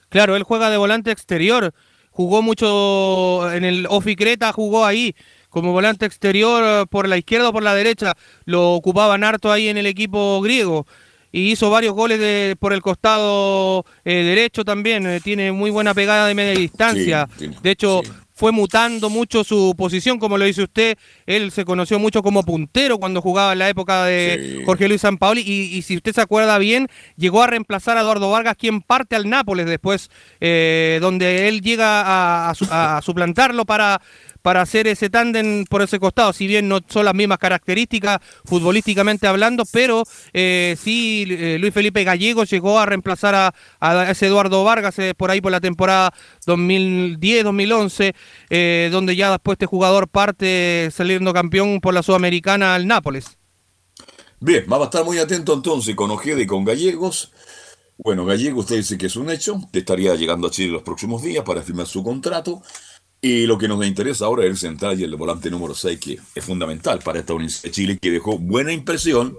Claro, él juega de volante exterior, jugó mucho en el Oficreta, jugó ahí como volante exterior eh, por la izquierda o por la derecha, lo ocupaban harto ahí en el equipo griego. Y hizo varios goles por el costado eh, derecho también, eh, tiene muy buena pegada de media distancia, de hecho fue mutando mucho su posición, como lo dice usted, él se conoció mucho como puntero cuando jugaba en la época de Jorge Luis Sampaoli. Y, y si usted se acuerda bien, llegó a reemplazar a Eduardo Vargas, quien parte al Nápoles después, donde él llega a suplantarlo para para hacer ese tándem por ese costado, si bien no son las mismas características futbolísticamente hablando, pero eh, sí eh, Luis Felipe Gallego llegó a reemplazar a, ese Eduardo Vargas eh, por ahí por la temporada 2010-2011, donde ya después este jugador parte saliendo campeón por la Sudamericana al Nápoles. Bien, vamos a estar muy atento entonces con Ojeda y con Gallegos. Bueno, Gallego usted dice que es un hecho, estaría llegando a Chile los próximos días para firmar su contrato. Y lo que nos interesa ahora es el central y el volante número 6, que es fundamental para esta Universidad de Chile, que dejó buena impresión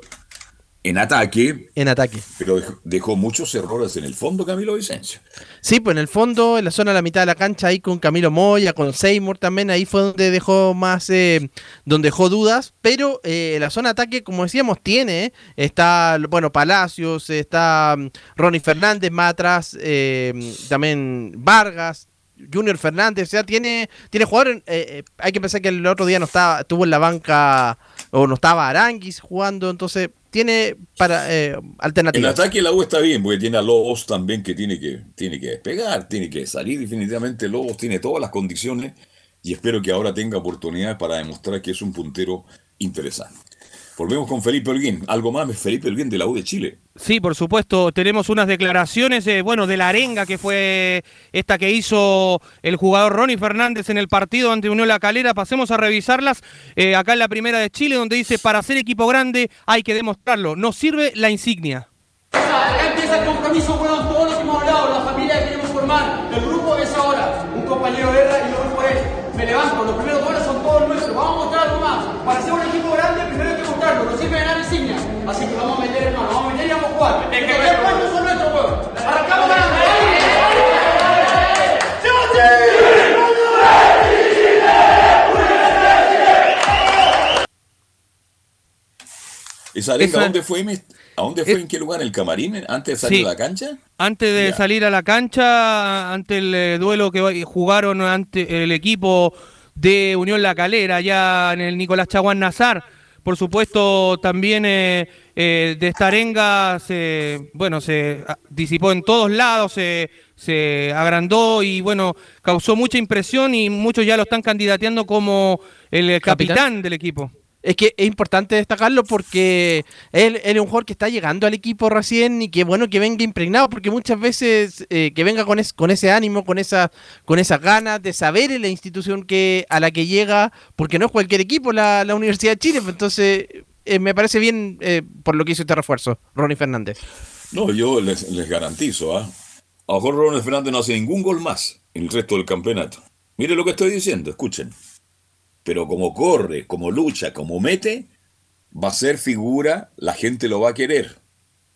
en ataque. En ataque. Pero dejó, muchos errores en el fondo, Camilo Vicencio. Sí, pues en el fondo, en la zona de la mitad de la cancha, ahí con Camilo Moya, con Seymour también, ahí fue donde dejó más, eh, donde dejó dudas. Pero eh, la zona de ataque, como decíamos, tiene, eh, está, bueno, Palacios, está mm, Ronnie Fernández más atrás, también Vargas, Junior Fernández, o sea, tiene, tiene jugadores. Eh, eh, hay que pensar que el otro día no estaba, estuvo en la banca o no estaba Aranguis jugando, entonces tiene para eh, alternativas. El ataque la U está bien, porque tiene a Lobos también que tiene que, tiene que despegar, tiene que salir. Definitivamente Lobos tiene todas las condiciones y espero que ahora tenga oportunidades para demostrar que es un puntero interesante. Volvemos con Felipe Holguín. Algo más, Felipe Holguín de la U de Chile. Sí, por supuesto. Tenemos unas declaraciones, bueno, de la arenga que fue esta que hizo el jugador Ronnie Fernández en el partido ante Unión La Calera. Pasemos a revisarlas. Eh, acá en la primera de Chile, donde dice, para ser equipo grande hay que demostrarlo. Nos sirve la insignia. Acá empieza el compromiso con todos los que hemos hablado, la familia que queremos formar. El grupo es ahora. Un compañero de guerra y Así que vamos a meter, hermano. Vamos a meter y vamos a jugar. Los tres puestos son nuestros, weón. Arrancamos ganando. ¿Esa arenga dónde fue? ¿A dónde fue? ¿En qué lugar? ¿En el camarín? ¿Antes de salir a la cancha? Antes de salir a la cancha, ante el eh, duelo que jugaron ante el equipo de Unión La Calera, ya en el Nicolás Chaguán Nazar. Por supuesto, también eh, eh, de esta arenga se, bueno, se disipó en todos lados, se, se agrandó y bueno, causó mucha impresión y muchos ya lo están candidateando como el capitán del equipo. Es que es importante destacarlo porque él, es un jugador que está llegando al equipo recién y que bueno que venga impregnado, porque muchas veces eh, que venga con, con ese ánimo, con esa, con esas ganas de saber en la institución que a la que llega, porque no es cualquier equipo la, Universidad de Chile, entonces eh, me parece bien eh, por lo que hizo este refuerzo, Ronnie Fernández. No, yo les, les garantizo, ¿ah? a lo mejor Ronald Fernández no hace ningún gol más en el resto del campeonato. Mire lo que estoy diciendo, escuchen. Pero como corre, como lucha, como mete, va a ser figura, la gente lo va a querer.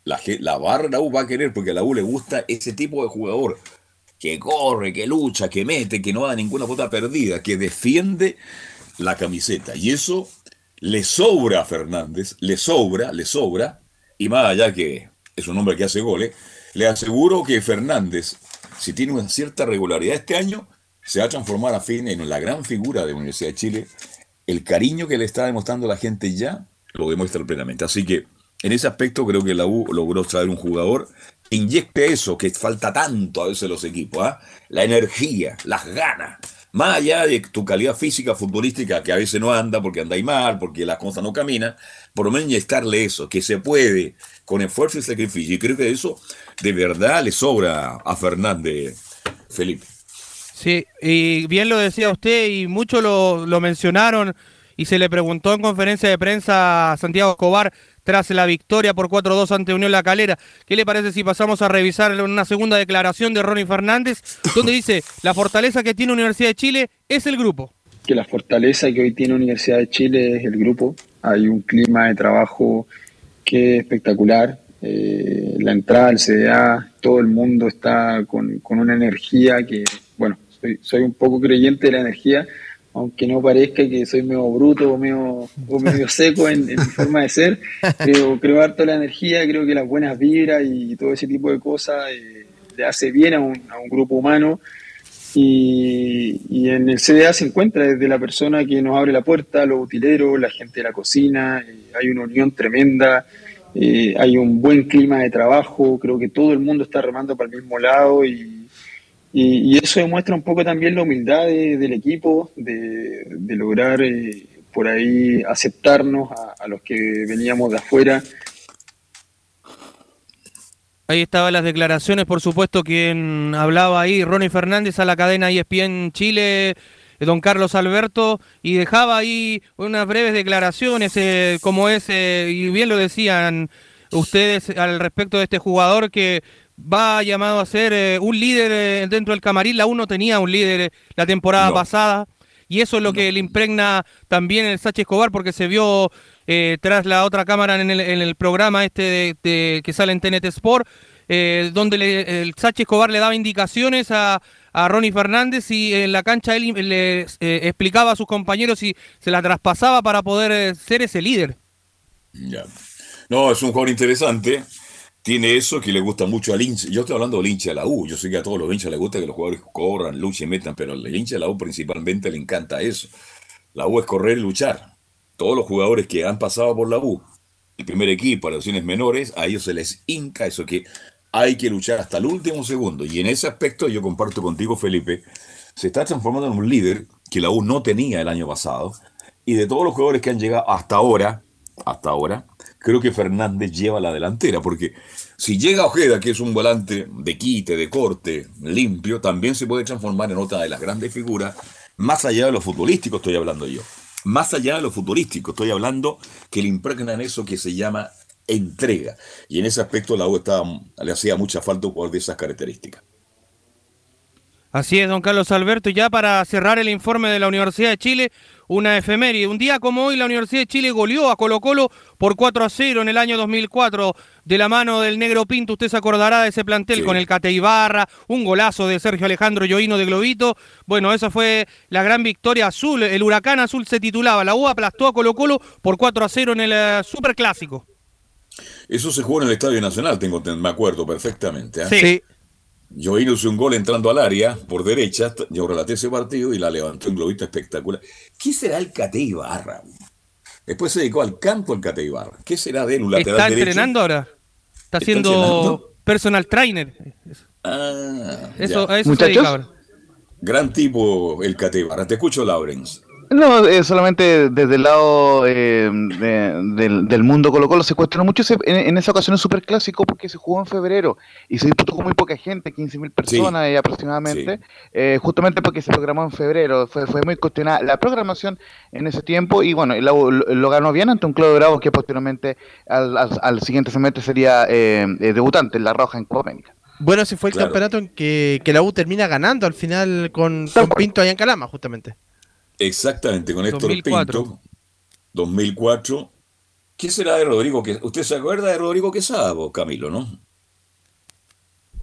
La, barra la U va a querer porque a la U le gusta ese tipo de jugador que corre, que lucha, que mete, que no da ninguna bota perdida, que defiende la camiseta. Y eso le sobra a Fernández, le sobra, le sobra, y más allá que es un hombre que hace goles, le aseguro que Fernández, si tiene una cierta regularidad este año, se va a transformar a fin en la gran figura de la Universidad de Chile. El cariño que le está demostrando la gente ya lo demuestra plenamente. Así que en ese aspecto creo que la U logró traer un jugador que inyecte eso que falta tanto a veces los equipos, ¿ah? la energía, las ganas. Más allá de tu calidad física futbolística, que a veces no anda porque andáis mal, porque la cosa no camina, por lo menos inyectarle eso, que se puede, con esfuerzo y sacrificio. Y creo que eso de verdad le sobra a Fernández, Felipe. Sí, y bien lo decía usted y muchos lo, lo mencionaron y se le preguntó en conferencia de prensa a Santiago Escobar tras la victoria por 4-2 ante Unión La Calera. ¿Qué le parece si pasamos a revisar una segunda declaración de Ronnie Fernández donde dice la fortaleza que tiene Universidad de Chile es el grupo? que la fortaleza que hoy tiene Universidad de Chile es el grupo. Hay un clima de trabajo que es espectacular. Eh, la entrada al CDA, todo el mundo está con, con una energía que, bueno, soy, soy un poco creyente de la energía, aunque no parezca que soy medio bruto o medio, o medio seco en, en mi forma de ser. Creo, creo harto la energía, creo que las buenas vibras y todo ese tipo de cosas eh, le hace bien a un, a un grupo humano. Y, y en el CDA se encuentra desde la persona que nos abre la puerta, los utileros, la gente de la cocina, eh, hay una unión tremenda, eh, hay un buen clima de trabajo, creo que todo el mundo está remando para el mismo lado y, y- eso demuestra un poco también la humildad de- del equipo, de, lograr eh, por ahí aceptarnos a, los que veníamos de afuera. Ahí estaban las declaraciones, por supuesto, quien hablaba ahí, Ronnie Fernández a la cadena ESPN Chile, eh, don Carlos Alberto, y dejaba ahí unas breves declaraciones, eh, como es, eh, y bien lo decían ustedes al respecto de este jugador que va llamado a ser eh, un líder eh, dentro del camarín. La uno tenía un líder eh, la temporada No. pasada. Y eso es lo que le impregna también el Sachi Escobar, porque se vio eh, tras la otra cámara en el, en el programa este de, de- que sale en TNT Sport, donde le- el Sachi Escobar le daba indicaciones a, a Ronnie Fernández y en la cancha él le eh, explicaba a sus compañeros y se la traspasaba para poder ser ese líder. Ya. No, es un jugador interesante. Tiene eso que le gusta mucho al hincha. Yo estoy hablando del hincha de la U. Yo sé que a todos los hinchas les gusta que los jugadores corran, luchen, metan, pero al hincha de la U principalmente le encanta eso. La U es correr y luchar. Todos los jugadores que han pasado por la U, el primer equipo, las opciones menores, a ellos se les hinca eso que hay que luchar hasta el último segundo. Y en ese aspecto yo comparto contigo, Felipe, se está transformando en un líder que la U no tenía el año pasado. Y de todos los jugadores que han llegado hasta ahora, hasta ahora, creo que Fernández lleva la delantera, porque si llega Ojeda, que es un volante de quite, de corte, limpio, también se puede transformar en otra de las grandes figuras, más allá de lo futbolístico estoy hablando yo, más allá de lo futbolístico estoy hablando que le impregnan eso que se llama entrega, y en ese aspecto la U le hacía mucha falta un de esas características. Así es, don Carlos Alberto. Y ya para cerrar el informe de la Universidad de Chile, una efeméride. Un día como hoy, la Universidad de Chile goleó a Colo Colo por 4 a 0 en el año 2004, de la mano del Negro Pinto. Usted se acordará de ese plantel Sí. con el Cate Ibarra, un golazo de Sergio Alejandro Yoino de Globito. Bueno, esa fue la gran victoria azul. El Huracán Azul se titulaba. La U aplastó a Colo Colo por 4 a 0 en el eh, Superclásico. Eso se jugó en el Estadio Nacional, tengo, me acuerdo perfectamente. ¿eh? Sí. Yo hice un gol entrando al área por derecha, yo relaté ese partido y la levantó un globito espectacular. ¿Qué será el Cate Ibarra? Después se dedicó al canto el Cate Ibarra. ¿Qué será de él? Un lateral Está derecho? entrenando ahora. Está ¿Está siendo entrenando? personal trainer. Ah, Eso, a eso se dedica ahora. Gran tipo el Cate Ibarra. Te escucho, Laurens. No, eh, solamente desde el lado eh, de- del, del mundo Colo Colo se cuestionó mucho ese- en, en esa ocasión el super clásico porque se jugó en febrero y se disputó con muy poca gente, 15.000 personas aproximadamente, eh, justamente porque se programó en febrero, fue, fue muy cuestionada la programación en ese tiempo y bueno, lo, lo- lo ganó bien ante un Club de Bravos que posteriormente al, al- al siguiente semestre sería eh, eh, debutante en La Roja en Copa América. Bueno, ese fue el Claro. campeonato en que, que la U termina ganando al final con, con Pinto allá en Calama, justamente. Exactamente, con Héctor 2004. Pinto. 2004. ¿Qué será de Rodrigo? Que ¿Usted se acuerda de Rodrigo Quesada, vos, Camilo, no?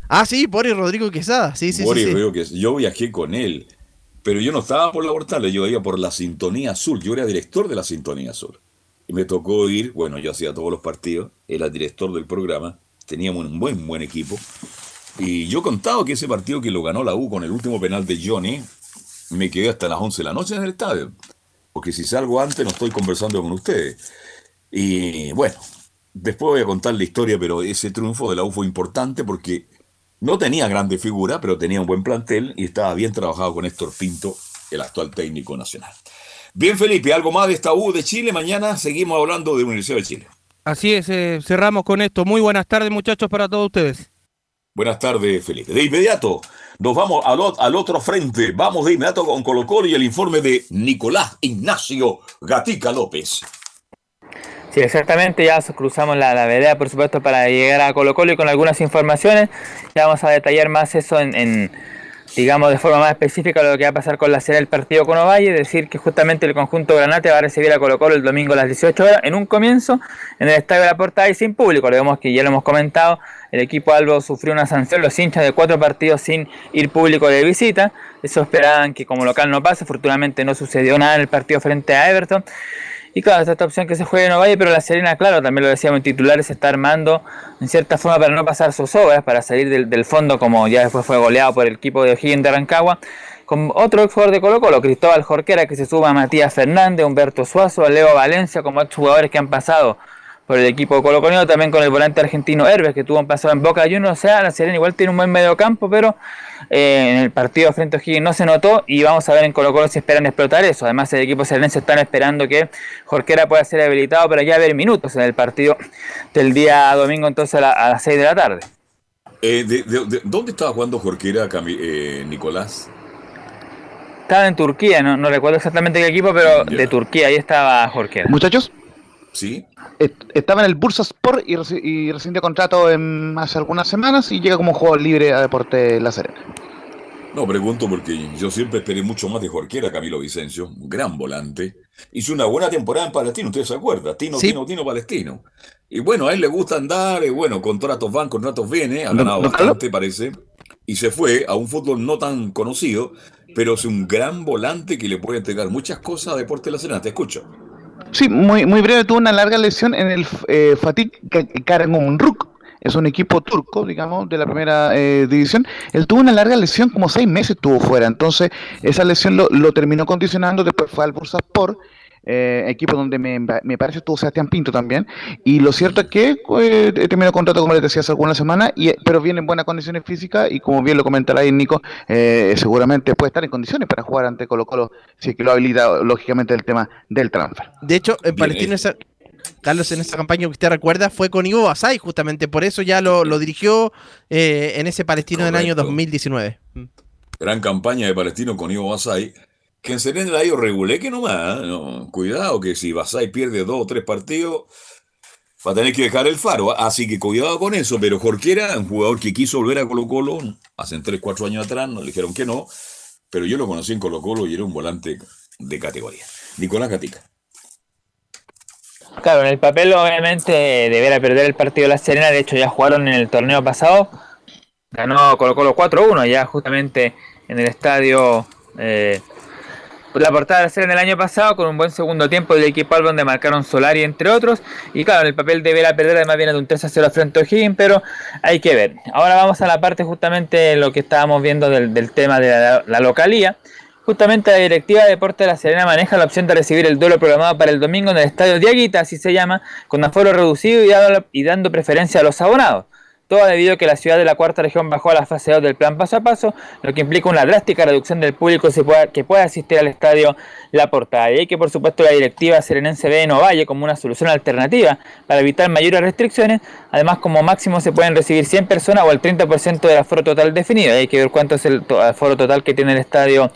Ah, sí, Boris Rodrigo Quesada. Sí, sí, Boris sí. sí. Rodrigo Quesada. Yo viajé con él, pero yo no estaba por la portal, yo iba por la Sintonía Azul. Yo era director de la Sintonía Azul. Y me tocó ir, bueno, yo hacía todos los partidos, era director del programa, teníamos un buen, buen equipo. Y yo contaba que ese partido que lo ganó la U con el último penal de Johnny, me quedé hasta las 11 de la noche en el estadio. Porque si salgo antes no estoy conversando con ustedes. Y bueno, después voy a contar la historia, pero ese triunfo de la U fue importante porque no tenía grande figura, pero tenía un buen plantel y estaba bien trabajado con Héctor Pinto, el actual técnico nacional. Bien, Felipe, algo más de esta U de Chile. Mañana seguimos hablando de Universidad de Chile. Así es, eh, cerramos con esto. Muy buenas tardes, muchachos, para todos ustedes. Buenas tardes, Felipe. De inmediato, nos vamos al, otro frente. Vamos de inmediato con Colo Colo y el informe de Nicolás Ignacio Gatica López. Sí, exactamente, ya cruzamos la, la vereda, por supuesto, para llegar a Colo Colo y con algunas informaciones. Ya vamos a detallar más eso en, digamos, de forma más específica lo que va a pasar con la serie del partido con Ovalle, decir, que justamente el conjunto Granate va a recibir a Colo Colo el domingo a las 18 horas, en un comienzo, en el Estadio de la Portada y sin público. Recordemos que ya lo hemos comentado, el equipo Albo sufrió una sanción, los hinchas de cuatro partidos sin ir público de visita. Eso esperaban que como local no pase, afortunadamente no sucedió nada en el partido frente a Everton. Y claro, esta, opción que se juegue en Ovalle, pero la Serena, claro, también lo decíamos en titulares, se está armando en cierta forma para no pasar sus obras, para salir del, del fondo, como ya después fue goleado por el equipo de O'Higgins de Rancagua, con otro exjugador de Colo Colo, Cristóbal Jorquera, que se suma a Matías Fernández, Humberto Suazo, a Leo Valencia, como exjugadores que han pasado por el equipo Colo Colo, también con el volante argentino Herbes, que tuvo un pasado en Boca Juniors, o sea, la Serena igual tiene un buen medio campo, pero eh, en el partido frente a O'Higgins no se notó y vamos a ver en Colo Colo si esperan explotar eso. Además, el equipo serenense están esperando que Jorquera pueda ser habilitado para ya ver minutos en el partido del día domingo, entonces a, la- a las 6 de la tarde. Eh, de- de- de- ¿Dónde estaba jugando Jorquera, eh, Nicolás? Estaba en Turquía, no, no recuerdo exactamente qué equipo, pero de Turquía, ahí estaba Jorquera. Muchachos, Sí. est- estaba en el Bursa Sport y, reci- y contrato en hace algunas semanas y llega como jugador libre a Deporte La Serena. No, pregunto porque yo siempre esperé mucho más de Jorquera, Camilo Vicencio, un gran volante. Hizo una buena temporada en Palestino, ¿ustedes se acuerdan? Tino, Sí. Tino, Tino, Palestino. Y bueno, a él le gusta andar, y bueno, contratos van, contratos vienen, ha ¿Don- ganado don Carlos? bastante, parece. Y se fue a un fútbol no tan conocido, pero es un gran volante que le puede entregar muchas cosas a Deporte de la Serena. Te escucho. Sí, muy, muy breve, tuvo una larga lesión en el eh, Fatih Karagümrük. Es un equipo turco, digamos, de la primera eh, división. Él tuvo una larga lesión, como seis meses estuvo fuera. Entonces, esa lesión lo, lo terminó condicionando. Después fue al Bursaspor, eh, equipo donde me, me parece estuvo Sebastián Pinto también. Y lo cierto es que eh, terminó contrato, como les decía, hace algunas semanas, y, pero viene en buenas condiciones físicas. Y como bien lo comentará ahí Nico, eh, seguramente puede estar en condiciones para jugar ante Colo Colo, si es que lo habilita, lógicamente, el tema del transfer. De hecho, en Bien, Palestino, eh. esa- Carlos, en esa campaña que usted recuerda, fue con Ivo Basay, justamente por eso ya lo, lo dirigió eh, en ese Palestino del año Correcto. 2019. Gran campaña de Palestino con Ivo Basay, que en Serena la ha ido regulé que nomás. ¿eh? No, cuidado que si Basay pierde dos o tres partidos, va a tener que dejar el faro. ¿eh? Así que cuidado con eso. Pero Jorquera, un jugador que quiso volver a Colo Colo hace 3, 4 años atrás, nos dijeron que no. Pero yo lo conocí en Colo Colo y era un volante de categoría. Nicolás Gatica. Claro, en el papel obviamente deberá perder el partido de la Serena, de hecho ya jugaron en el torneo pasado, ganó Colo Colo 4-1 ya justamente en el estadio eh, la portada de la Serena el año pasado con un buen segundo tiempo del equipo Alba donde marcaron Solari entre otros y claro, en el papel deberá perder, además viene de un 3-0 frente a O'Higgins, pero hay que ver. Ahora vamos a la parte justamente lo que estábamos viendo del, tema de la, la localía. Justamente la directiva de Deporte de la Serena maneja la opción de recibir el duelo programado para el domingo en el estadio Diaguita, así se llama, con aforo reducido y dando preferencia a los abonados. Todo debido a que la ciudad de la cuarta región bajó a la fase 2 del plan paso a paso, lo que implica una drástica reducción del público que pueda asistir al estadio La Portada. Y que, por supuesto, la directiva serenense ve en Ovalle como una solución alternativa para evitar mayores restricciones. Además, como máximo se pueden recibir 100 personas o el 30% del aforo total definido. Hay que ver cuánto es el aforo total que tiene el estadio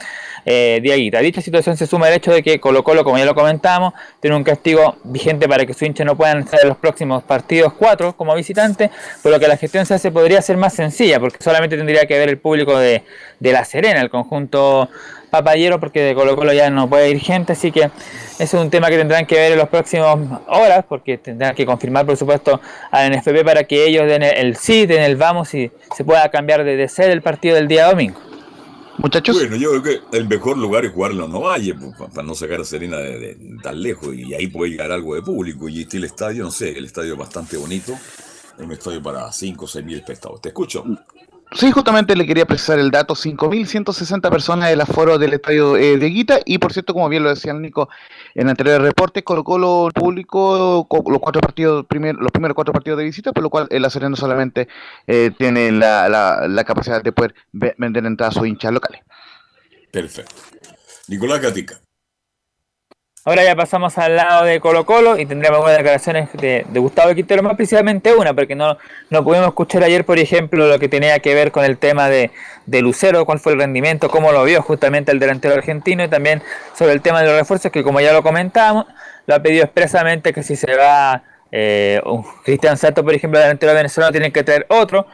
eh, Diaguita. Dicha situación se suma al hecho de que Colo Colo, como ya lo comentamos, tiene un castigo vigente para que su hincha no puedan estar en los próximos partidos cuatro como visitante, por lo que la gestión se hace podría ser más sencilla, porque solamente tendría que ver el público de, La Serena, el conjunto papayero, porque de Colo Colo ya no puede ir gente, así que eso es un tema que tendrán que ver en los próximos horas, porque tendrán que confirmar, por supuesto, al NFP para que ellos den el sí, den el vamos y se pueda cambiar de, de ser el partido del día domingo. Muchachos. Bueno, yo creo que el mejor lugar es jugarlo en Ovalle, pues, para no sacar a Serena de, tan lejos y ahí puede llegar algo de público. Y este el estadio, no sé, el estadio es bastante bonito, es un estadio para 5 o 6 mil espectadores. ¿Te escucho? Sí, justamente le quería precisar el dato, 5.160 personas del aforo del estadio eh, de Guita y por cierto, como bien lo decía Nico en el anterior reporte, colocó lo público co- los cuatro partidos, primer- los primeros cuatro partidos de visita, por lo cual el La Serena solamente eh, tiene la, la- capacidad de poder ve- vender entradas a sus hinchas locales. Perfecto. Nicolás Gatica. Ahora ya pasamos al lado de Colo Colo y tendremos algunas declaraciones de, de Gustavo Quintero, más precisamente una, porque no, no pudimos escuchar ayer, por ejemplo, lo que tenía que ver con el tema de, de Lucero, cuál fue el rendimiento, cómo lo vio justamente el delantero argentino y también sobre el tema de los refuerzos, que como ya lo comentamos, lo ha pedido expresamente que si se va eh, un Cristian Santos, por ejemplo, el delantero venezolano, tienen que traer otro.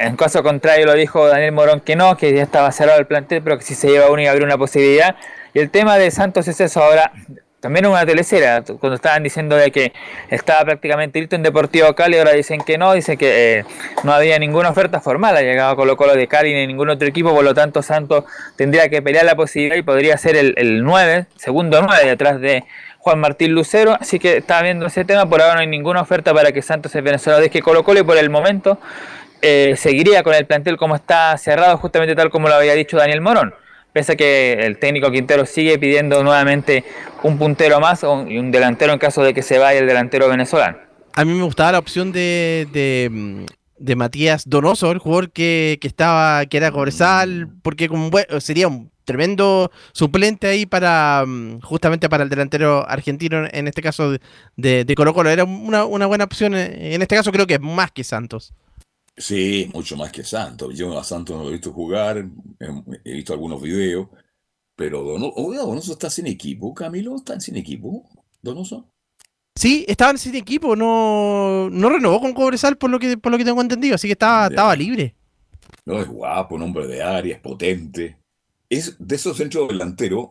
En caso contrario, lo dijo Daniel Morón que no, que ya estaba cerrado el plantel, pero que si se lleva uno iba a haber una posibilidad. Y el tema de Santos es eso ahora. También una telecera, cuando estaban diciendo de que estaba prácticamente listo en Deportivo Cali, ahora dicen que no, dicen que eh, no había ninguna oferta formal, ha llegado Colo Colo de Cali ni ningún otro equipo, por lo tanto Santos tendría que pelear la posibilidad y podría ser el, el 9, segundo 9 detrás de Juan Martín Lucero, así que está viendo ese tema, por ahora no hay ninguna oferta para que Santos el Venezuela deje Colo Colo y por el momento eh, seguiría con el plantel como está cerrado, justamente tal como lo había dicho Daniel Morón. Pese a que el técnico Quintero sigue pidiendo nuevamente un puntero más y un delantero en caso de que se vaya el delantero venezolano. A mí me gustaba la opción de, de, Matías Donoso, el jugador que, que estaba, que era Cobresal, porque sería un tremendo suplente ahí para mm, justamente para el delantero argentino, en este caso de, de, de Colo Colo. Era una, una buena opción, eh, en este caso creo que es más que Santos. Sí, mucho más que Santos. Yo a Santos no lo he visto jugar, he, he visto algunos videos, pero Donoso, oiga, Donoso está sin equipo, Camilo, está sin equipo, Donoso. Sí, estaban sin equipo, no, no renovó con Cobresal por lo que por lo que tengo entendido, así que estaba, Ya. estaba libre. No, es guapo, un hombre de área, es potente. Es de esos centros delanteros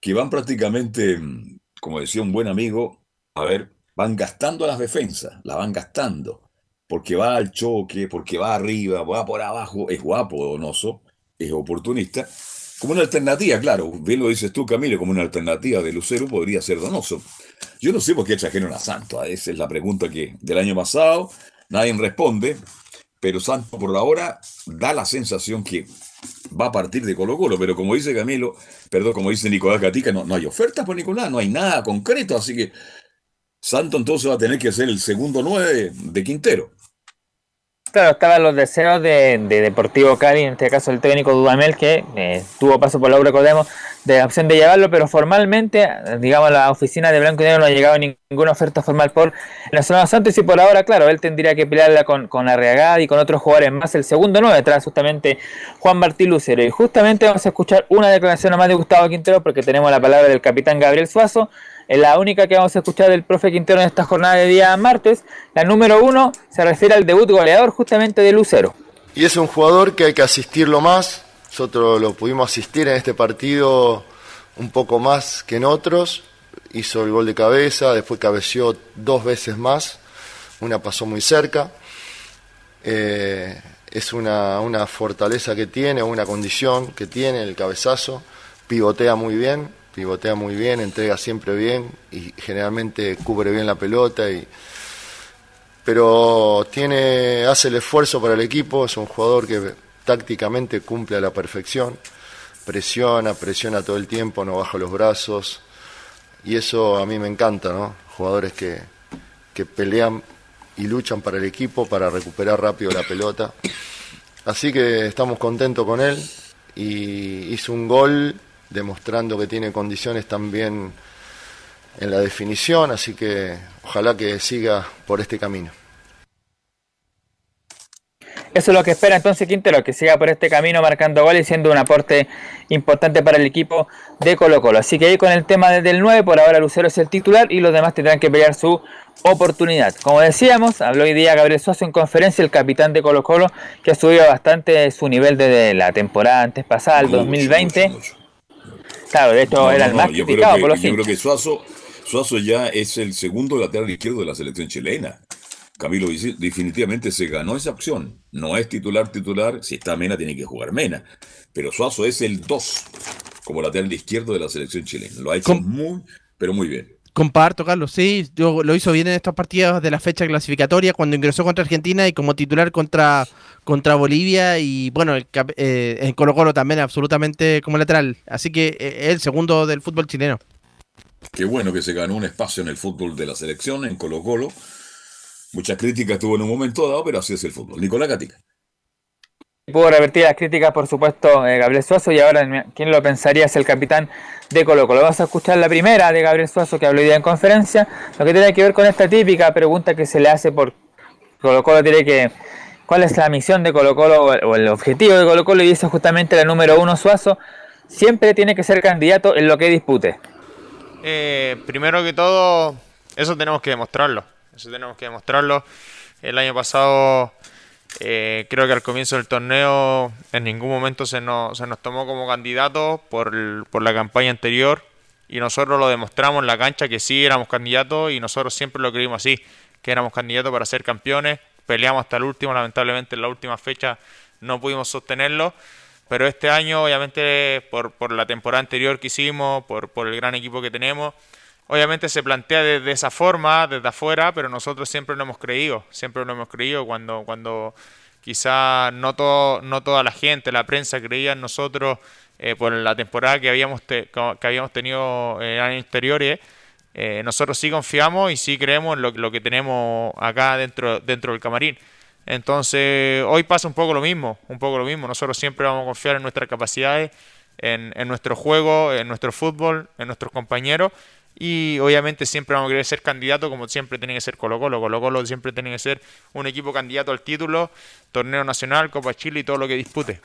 que van prácticamente, mm, como decía un buen amigo, a ver, van gastando las defensas, la van gastando, porque va al choque, porque va arriba, va por abajo, es guapo, donoso, es oportunista. Como una alternativa, claro, bien lo dices tú, Camilo, como una alternativa de Lucero podría ser donoso. Yo no sé por qué trajeron a Santos, ¿eh? esa es la pregunta que del año pasado nadie responde, pero Santos por ahora da la sensación que va a partir de Colo Colo, pero como dice Camilo, perdón, como dice Nicolás Gatica, no, no hay oferta por Nicolás, no hay nada concreto, así que Santos entonces va a tener que ser el segundo nueve de Quintero. Claro, estaban los deseos de, de Deportivo Cali, en este caso el técnico Dudamel, que eh, tuvo paso por la recordemos, de la opción de llevarlo, pero formalmente, digamos, la oficina de Blanco y Negro no ha llegado ninguna oferta formal por el Nacional Santos y por ahora, claro, él tendría que pelearla con, con Arriagada y con otros jugadores más, el segundo no, detrás justamente Juan Martín Lucero. Y justamente vamos a escuchar una declaración más de Gustavo Quintero porque tenemos la palabra del capitán Gabriel Suazo, es la única que vamos a escuchar del profe Quintero en esta jornada de día martes. La número uno se refiere al debut goleador justamente de Lucero. Y es un jugador que hay que asistirlo más. Nosotros lo pudimos asistir en este partido un poco más que en otros. Hizo el gol de cabeza, después cabeció dos veces más. Una pasó muy cerca. Eh, es una, una fortaleza que tiene, una condición que tiene el cabezazo. Pivotea muy bien, pivotea muy bien, entrega siempre bien y generalmente cubre bien la pelota y pero tiene hace el esfuerzo para el equipo, es un jugador que tácticamente cumple a la perfección, presiona, presiona todo el tiempo, no baja los brazos y eso a mí me encanta, ¿no? Jugadores que, que pelean y luchan para el equipo para recuperar rápido la pelota. Así que estamos contentos con él y hizo un gol demostrando que tiene condiciones también en la definición, así que ojalá que siga por este camino. Eso es lo que espera entonces Quintero, que siga por este camino marcando goles y siendo un aporte importante para el equipo de Colo Colo. Así que ahí con el tema desde el 9, por ahora Lucero es el titular y los demás tendrán que pelear su oportunidad. Como decíamos, habló hoy día Gabriel Suazo en conferencia, el capitán de Colo Colo, que ha subido bastante su nivel desde la temporada antes pasada, el 2020. Claro, de hecho era el más criticado por los Yo creo que Suazo, Suazo ya es el segundo lateral izquierdo de la selección chilena. Camilo definitivamente se ganó esa opción. No es titular titular, si está Mena tiene que jugar Mena. Pero Suazo es el 2 como lateral izquierdo de la selección chilena. Lo ha hecho muy, pero muy bien. Comparto, Carlos, sí, lo hizo bien en estos partidos de la fecha clasificatoria cuando ingresó contra Argentina y como titular contra, contra Bolivia y bueno, el, eh, en Colo Colo también absolutamente como lateral. Así que eh, es el segundo del fútbol chileno. Qué bueno que se ganó un espacio en el fútbol de la selección, en Colo Colo Muchas críticas tuvo en un momento dado, pero así es el fútbol. Nicolás Gatica. Pudo revertir las críticas, por supuesto, eh, Gabriel Suazo, y ahora, ¿quién lo pensaría? Es el capitán de Colo Colo. Vamos a escuchar la primera de Gabriel Suazo, que habló hoy día en conferencia, lo que tiene que ver con esta típica pregunta que se le hace por Colo Colo, tiene que... ¿Cuál es la misión de Colo Colo o el objetivo de Colo Colo? Y dice justamente la número uno, Suazo, siempre tiene que ser candidato en lo que dispute. Eh, primero que todo, eso tenemos que demostrarlo eso tenemos que demostrarlo. El año pasado eh, creo que al comienzo del torneo en ningún momento se nos, se nos tomó como candidato por, por la campaña anterior y nosotros lo demostramos en la cancha que sí éramos candidatos y nosotros siempre lo creímos así, que éramos candidatos para ser campeones. Peleamos hasta el último, lamentablemente en la última fecha no pudimos sostenerlo. Pero este año, obviamente, por, por la temporada anterior que hicimos, por, por el gran equipo que tenemos, Obviamente se plantea de, esa forma, desde afuera, pero nosotros siempre lo hemos creído, siempre lo hemos creído cuando, cuando quizá no, todo, no toda la gente, la prensa creía en nosotros eh, por la temporada que habíamos, que habíamos tenido en años anteriores. Eh, nosotros sí confiamos y sí creemos en lo, lo que tenemos acá dentro, dentro del camarín. Entonces, hoy pasa un poco lo mismo, un poco lo mismo. Nosotros siempre vamos a confiar en nuestras capacidades, en, en nuestro juego, en nuestro fútbol, en nuestros compañeros y obviamente siempre vamos a querer ser candidato como siempre tiene que ser Colo Colo. Colo Colo siempre tiene que ser un equipo candidato al título, torneo nacional, Copa Chile y todo lo que dispute.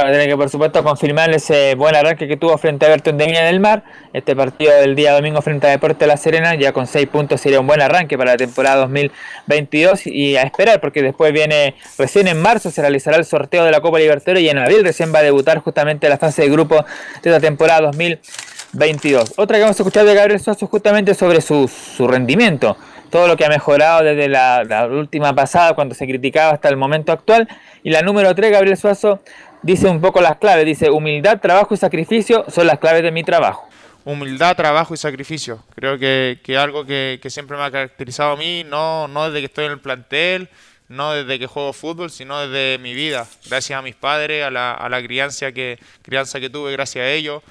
Tiene que por supuesto confirmar ese buen arranque que tuvo frente a Everton de Viña del Mar. Este partido del día domingo frente a Deporte La Serena, ya con 6 puntos sería un buen arranque para la temporada 2022 y a esperar porque después viene, recién en marzo se realizará el sorteo de la Copa Libertadores y en abril recién va a debutar justamente la fase de grupo de la temporada 2022. Otra que vamos a escuchar de Gabriel Suazo justamente sobre su, su rendimiento todo lo que ha mejorado desde la, la, última pasada cuando se criticaba hasta el momento actual. Y la número 3, Gabriel Suazo, dice un poco las claves, dice humildad, trabajo y sacrificio son las claves de mi trabajo. Humildad, trabajo y sacrificio. Creo que, que algo que, que, siempre me ha caracterizado a mí, no, no desde que estoy en el plantel, no desde que juego fútbol, sino desde mi vida. Gracias a mis padres, a la, a la crianza, que, crianza que tuve, gracias a ellos.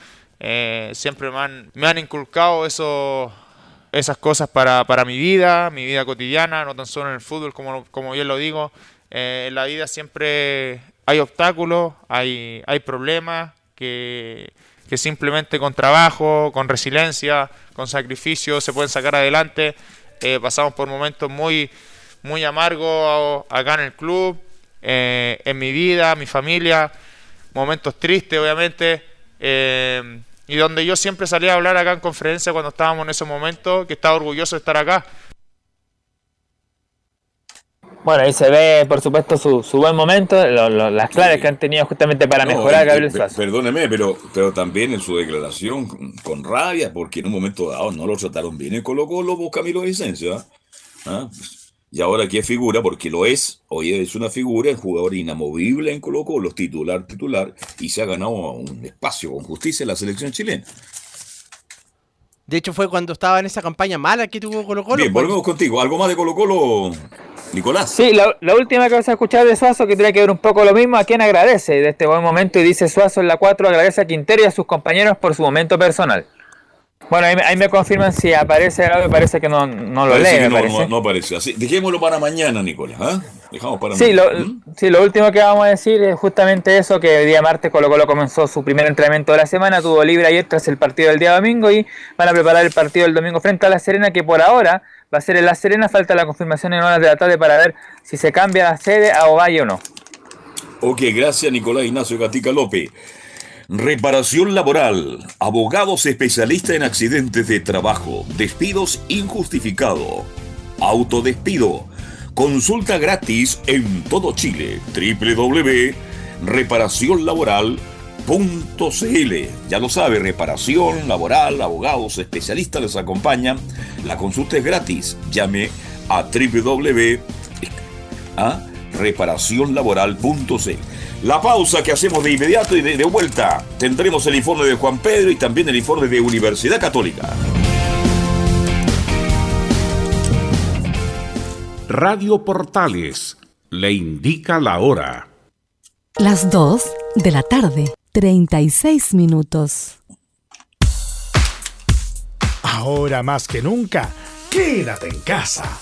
Eh, siempre me han, me han inculcado eso, esas cosas para, para mi vida, mi vida cotidiana, no tan solo en el fútbol, como, como bien lo digo. Eh, en la vida siempre hay obstáculos, hay, hay problemas que, simplemente con trabajo, con resiliencia, con sacrificio se pueden sacar adelante. Eh, pasamos por momentos muy, muy amargos acá en el club, eh, en mi vida, mi familia, momentos tristes obviamente, eh, y donde yo siempre salía a hablar acá en conferencia cuando estábamos en esos momentos, que estaba orgulloso de estar acá. Bueno, ahí se ve, por supuesto, su, su buen momento, las claves que han tenido justamente para mejorar Gabriel Suazo. Perdóneme, pero, pero también en su declaración con, rabia, porque en un momento dado no lo trataron bien en Colo Colo por Camilo Vicencio. ¿Ah? Y ahora que figura, porque lo es, hoy es una figura, el jugador inamovible en Colo Colo, titular, titular, y se ha ganado un espacio con justicia en la selección chilena. De hecho, fue cuando estaba en esa campaña mala que tuvo Colo Colo. Bien, volvemos contigo. ¿Algo más de Colo Colo, Nicolás? Sí, la, última que vas a escuchar de Suazo, que tiene que ver un poco lo mismo, a quien agradece de este buen momento, y dice Suazo en la 4, agradece a Quintero y a sus compañeros por su momento personal. Bueno, ahí, me confirman si aparece me parece que no, no lo lee. no, No, aparece. Así, dejémoslo para mañana, Nicolás. ¿ah? Dejamos para Sí lo, ¿Mm? sí, lo último que vamos a decir es justamente eso, que el día martes Colo Colo comenzó su primer entrenamiento de la semana, tuvo libre ayer tras el partido del día domingo y van a preparar el partido del domingo frente a La Serena, que por ahora va a ser en La Serena, falta la confirmación en horas de la tarde para ver si se cambia la sede a Ovalle o no. Ok, gracias Nicolás Ignacio Gatica López. Reparación laboral. Abogados especialistas en accidentes de trabajo. Despidos injustificados. Autodespido. Consulta gratis en todo Chile. www.reparacionlaboral.cl Ya lo sabe, reparación laboral, abogados especialistas les acompañan. La consulta es gratis. Llame a www a reparacionlaboral.cl. La pausa que hacemos de inmediato y de, de vuelta. Tendremos el informe de Juan Pedro y también el informe de Universidad Católica. Radio Portales le indica la hora. Las 2 de la tarde, 36 minutos. Ahora más que nunca, quédate en casa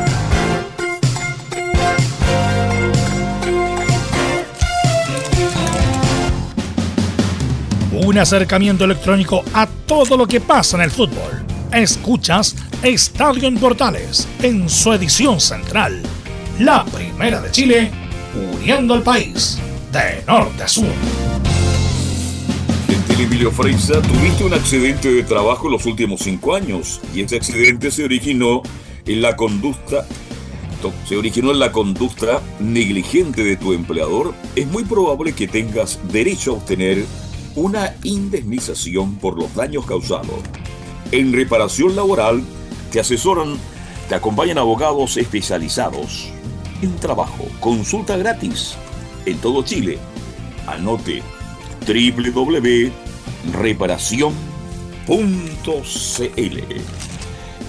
Un acercamiento electrónico a todo lo que pasa en el fútbol. Escuchas Estadio en Portales en su edición central, la primera de Chile, uniendo al país de norte a sur. Gentil Emilio Freisa, tuviste un accidente de trabajo en los últimos cinco años y ese accidente se originó en la conducta se originó en la conducta negligente de tu empleador, es muy probable que tengas derecho a obtener una indemnización por los daños causados. En reparación laboral te asesoran, te acompañan abogados especializados en trabajo. Consulta gratis en todo Chile. Anote www.reparación.cl.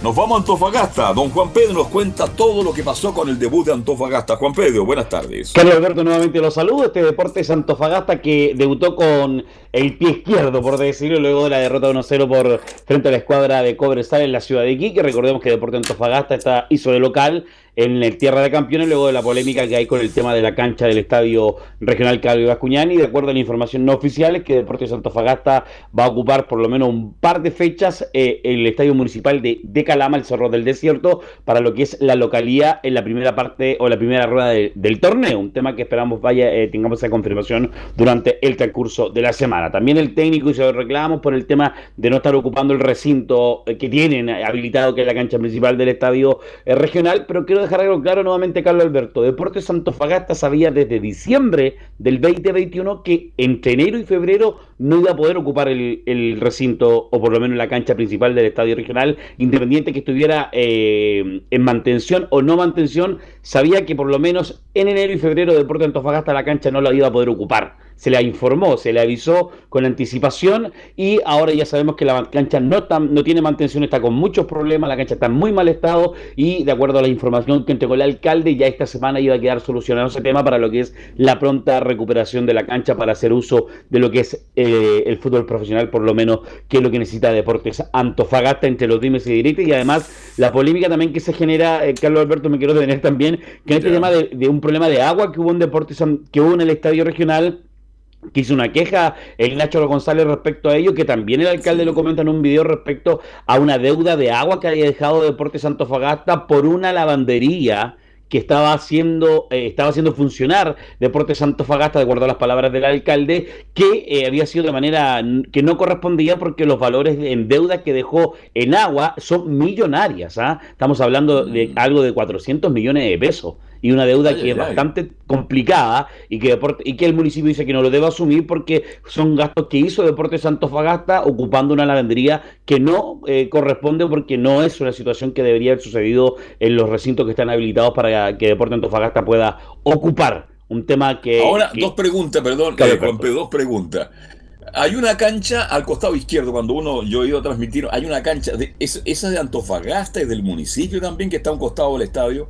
Nos vamos a Antofagasta. Don Juan Pedro nos cuenta todo lo que pasó con el debut de Antofagasta. Juan Pedro, buenas tardes. Carlos Alberto nuevamente los saludo. Este Deportes Antofagasta que debutó con el pie izquierdo, por decirlo, luego de la derrota 1-0 por frente a la escuadra de Cobresal en la ciudad de Iquique. Recordemos que Deportes Antofagasta está, hizo de local en el Tierra de Campeones, luego de la polémica que hay con el tema de la cancha del Estadio Regional Carlos Bascuñán. Y de acuerdo a la información no oficial, es que Deportes Antofagasta va a ocupar por lo menos un par de fechas eh, el Estadio Municipal de, de, Calama, el Cerro del Desierto, para lo que es la localía en la primera parte o la primera rueda del torneo. Un tema que esperamos vaya eh, tengamos esa confirmación durante el transcurso de la semana. También el técnico lo reclamamos por el tema de no estar ocupando el recinto eh, que tienen habilitado, que es la cancha principal del Estadio Regional, pero quiero dejar algo claro nuevamente, Carlos Alberto. Deportes Antofagasta sabía desde diciembre del 2021 que entre enero y febrero no iba a poder ocupar el, recinto, o por lo menos la cancha principal del Estadio Regional, independiente que estuviera eh, en mantención o no mantención, sabía que por lo menos en enero y febrero Deportes Antofagasta la cancha no la iba a poder ocupar. Se le informó, se le avisó con anticipación y ahora ya sabemos que la cancha no, no tiene mantención, está con muchos problemas, la cancha está en muy mal estado y de acuerdo a la información que entregó el alcalde, ya esta semana iba a quedar solucionado ese tema para lo que es la pronta recuperación de la cancha para hacer uso de lo que es eh, el fútbol profesional, por lo menos que es lo que necesita Deportes Antofagasta entre los dimes y directos y además la polémica también que se genera, eh, Carlos Alberto me quiero detener también, que en este tema de, de, un problema de agua que hubo en Deportes, que hubo en el estadio regional, que hizo una queja el Nacho González respecto a ello, que también el alcalde lo comenta en un video respecto a una deuda de agua que había dejado Deportes Antofagasta por una lavandería que estaba haciendo, eh, estaba haciendo funcionar Deportes Antofagasta, de acuerdo a las palabras del alcalde, que eh, había sido de manera que no correspondía porque los valores en deuda que dejó en agua son millonarias. ¿ah? Estamos hablando de mm. algo de 400 millones de pesos y una deuda que es bastante complicada y que, y que el municipio dice que no lo debe asumir porque son gastos que hizo Deportes Antofagasta ocupando una lavandería que no eh, corresponde porque no es una situación que debería haber sucedido en los recintos que están habilitados para que Deportes Antofagasta pueda ocupar. Un tema que... Ahora, dos preguntas, perdón, eh, dos preguntas. Hay una cancha al costado izquierdo, cuando uno, yo he ido a transmitir, hay una cancha, de, esa de Antofagasta, es del municipio también, que está a un costado del estadio.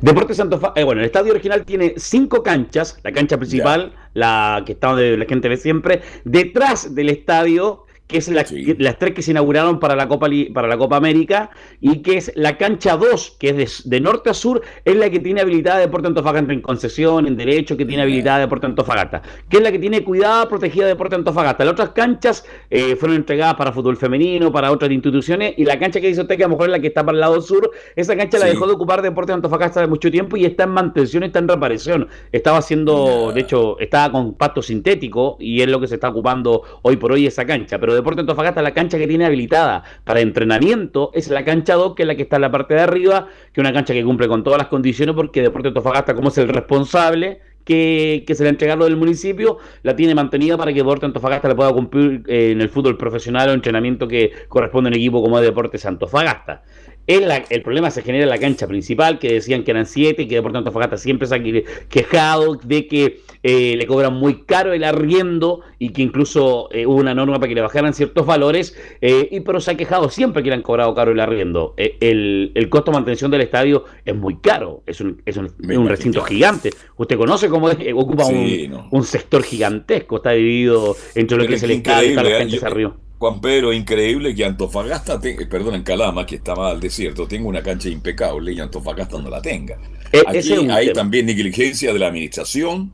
Deportes Antofagasta, eh, bueno, el estadio original tiene cinco canchas, la cancha principal, la que está donde la gente ve siempre, detrás del estadio que es las tres que se inauguraron para la Copa para la Copa América y que es la cancha 2, que es de, norte a sur, es la que tiene habilitada Deporte Antofagasta en concesión, en derecho, que tiene habilitada Deporte Antofagasta, que es la que tiene cuidada, protegida Deporte Antofagasta. Las otras canchas eh, fueron entregadas para fútbol femenino, para otras instituciones, y la cancha que dice usted que a lo mejor es la que está para el lado sur, esa cancha la dejó de ocupar Deporte Antofagasta de mucho tiempo y está en mantención, está en reparación. Estaba haciendo, de hecho, estaba con pasto sintético y es lo que se está ocupando hoy por hoy esa cancha, pero Deporte Antofagasta, la cancha que tiene habilitada para entrenamiento es la cancha 2, que es la que está en la parte de arriba, que es una cancha que cumple con todas las condiciones porque Deporte Antofagasta, como es el responsable, que, se le entregaron del municipio, la tiene mantenida para que Deporte Antofagasta le pueda cumplir eh, en el fútbol profesional o entrenamiento que corresponde a un equipo como es Deportes Antofagasta. El, el problema se genera en la cancha principal, que decían que eran siete, y que Deportes Antofagasta siempre se ha quejado de que eh, le cobran muy caro el arriendo y que incluso eh, hubo una norma para que le bajaran ciertos valores, eh, y pero se ha quejado siempre que le han cobrado caro el arriendo. El, el, costo de mantención del estadio es muy caro, es un, es un, recinto gigante. Usted conoce cómo ocupa un, sector gigantesco, está dividido entre lo que es el estadio y las canchas arriba. Juan Pedro, increíble que Antofagasta, perdón, en Calama, que estaba al desierto, tenga una cancha impecable y Antofagasta no la tenga. E, Aquí hay también negligencia de la administración,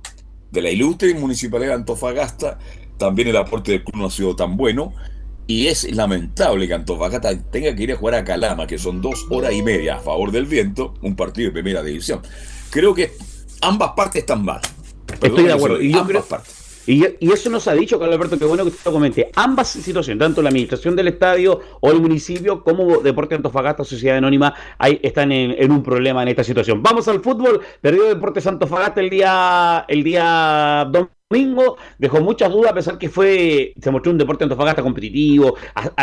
de la ilustre municipalidad de Antofagasta, también el aporte del club no ha sido tan bueno, y es lamentable que Antofagasta tenga que ir a jugar a Calama, que son dos horas y media a favor del viento, un partido de primera división. Creo que ambas partes están mal. Estoy de acuerdo. Y yo ambas partes. Y, eso nos ha dicho, Carlos Alberto, que bueno que usted lo comente. Ambas situaciones, tanto la administración del estadio o el municipio, como Deporte Antofagasta, Sociedad Anónima, ahí están en, un problema en esta situación. Vamos al fútbol. Perdió Deportes Antofagasta el día, el día domingo dejó muchas dudas a pesar que fue se mostró un deporte Antofagasta competitivo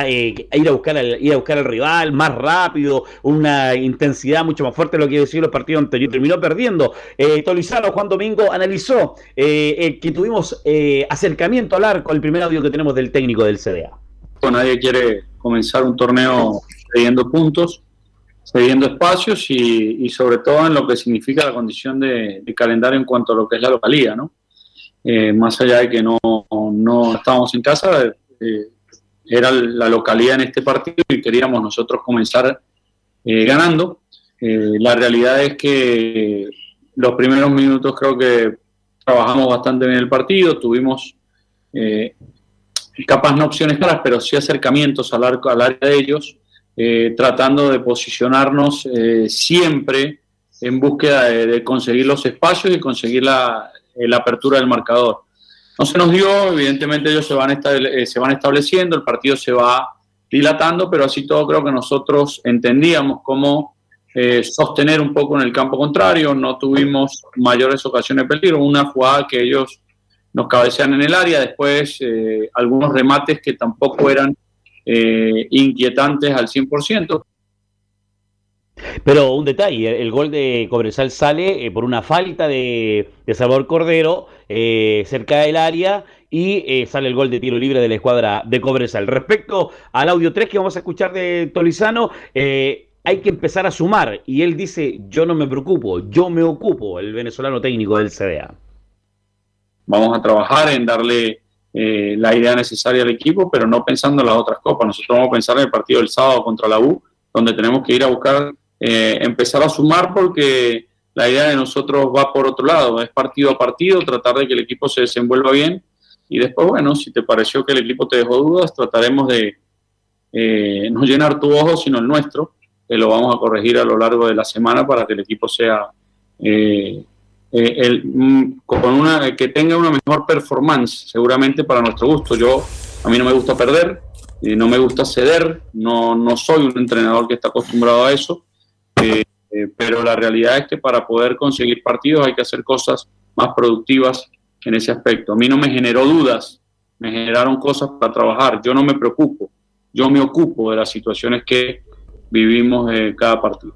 eh, ir a buscar al ir a buscar al rival más rápido una intensidad mucho más fuerte de lo que decía los partidos anteriores terminó perdiendo eh, Tolizano Juan Domingo analizó eh, que tuvimos eh, acercamiento al arco el primer audio que tenemos del técnico del CDA nadie quiere comenzar un torneo cediendo puntos cediendo espacios y, sobre todo en lo que significa la condición de, de calendario en cuanto a lo que es la localía, ¿no? Eh, más allá de que no, no estábamos en casa, eh, era la localidad en este partido y queríamos nosotros comenzar eh, ganando. La realidad es que los primeros minutos creo que trabajamos bastante bien el partido, tuvimos capaz no opciones claras, pero sí acercamientos al, área de ellos, tratando de posicionarnos siempre en búsqueda de, conseguir los espacios y conseguir la, la, apertura del marcador. No se nos dio, evidentemente ellos se van, se van estableciendo, el partido se va dilatando, pero así todo creo que nosotros entendíamos cómo eh, sostener un poco en el campo contrario, no tuvimos mayores ocasiones de peligro, una jugada que ellos nos cabecean en el área, después eh, algunos remates que tampoco eran eh, inquietantes al 100%. Pero un detalle, el gol de Cobresal sale por una falta de, Salvador Cordero cerca del área y sale el gol de tiro libre de la escuadra de Cobresal. Respecto al audio 3 que vamos a escuchar de Tolizano, eh, hay que empezar a sumar. Y él dice, yo no me preocupo, yo me ocupo, el venezolano técnico del CDA. Vamos a trabajar en darle eh, la idea necesaria al equipo, pero no pensando en las otras copas. Nosotros vamos a pensar en el partido del sábado contra la U, donde tenemos que ir a buscar, eh, empezar a sumar porque la idea de nosotros va por otro lado, es partido a partido, tratar de que el equipo se desenvuelva bien y después, bueno, si te pareció que el equipo te dejó dudas, trataremos de eh, no llenar tu ojo, sino el nuestro lo vamos a corregir a lo largo de la semana para que el equipo sea eh, eh, el, mm, con una que tenga una mejor performance, seguramente para nuestro gusto. Yo a mí no me gusta perder, eh, no me gusta ceder, no, no soy un entrenador que está acostumbrado a eso, pero la realidad es que para poder conseguir partidos hay que hacer cosas más productivas en ese aspecto. A mí no me generó dudas, me generaron cosas para trabajar. Yo no me preocupo, yo me ocupo de las situaciones que vivimos en cada partido.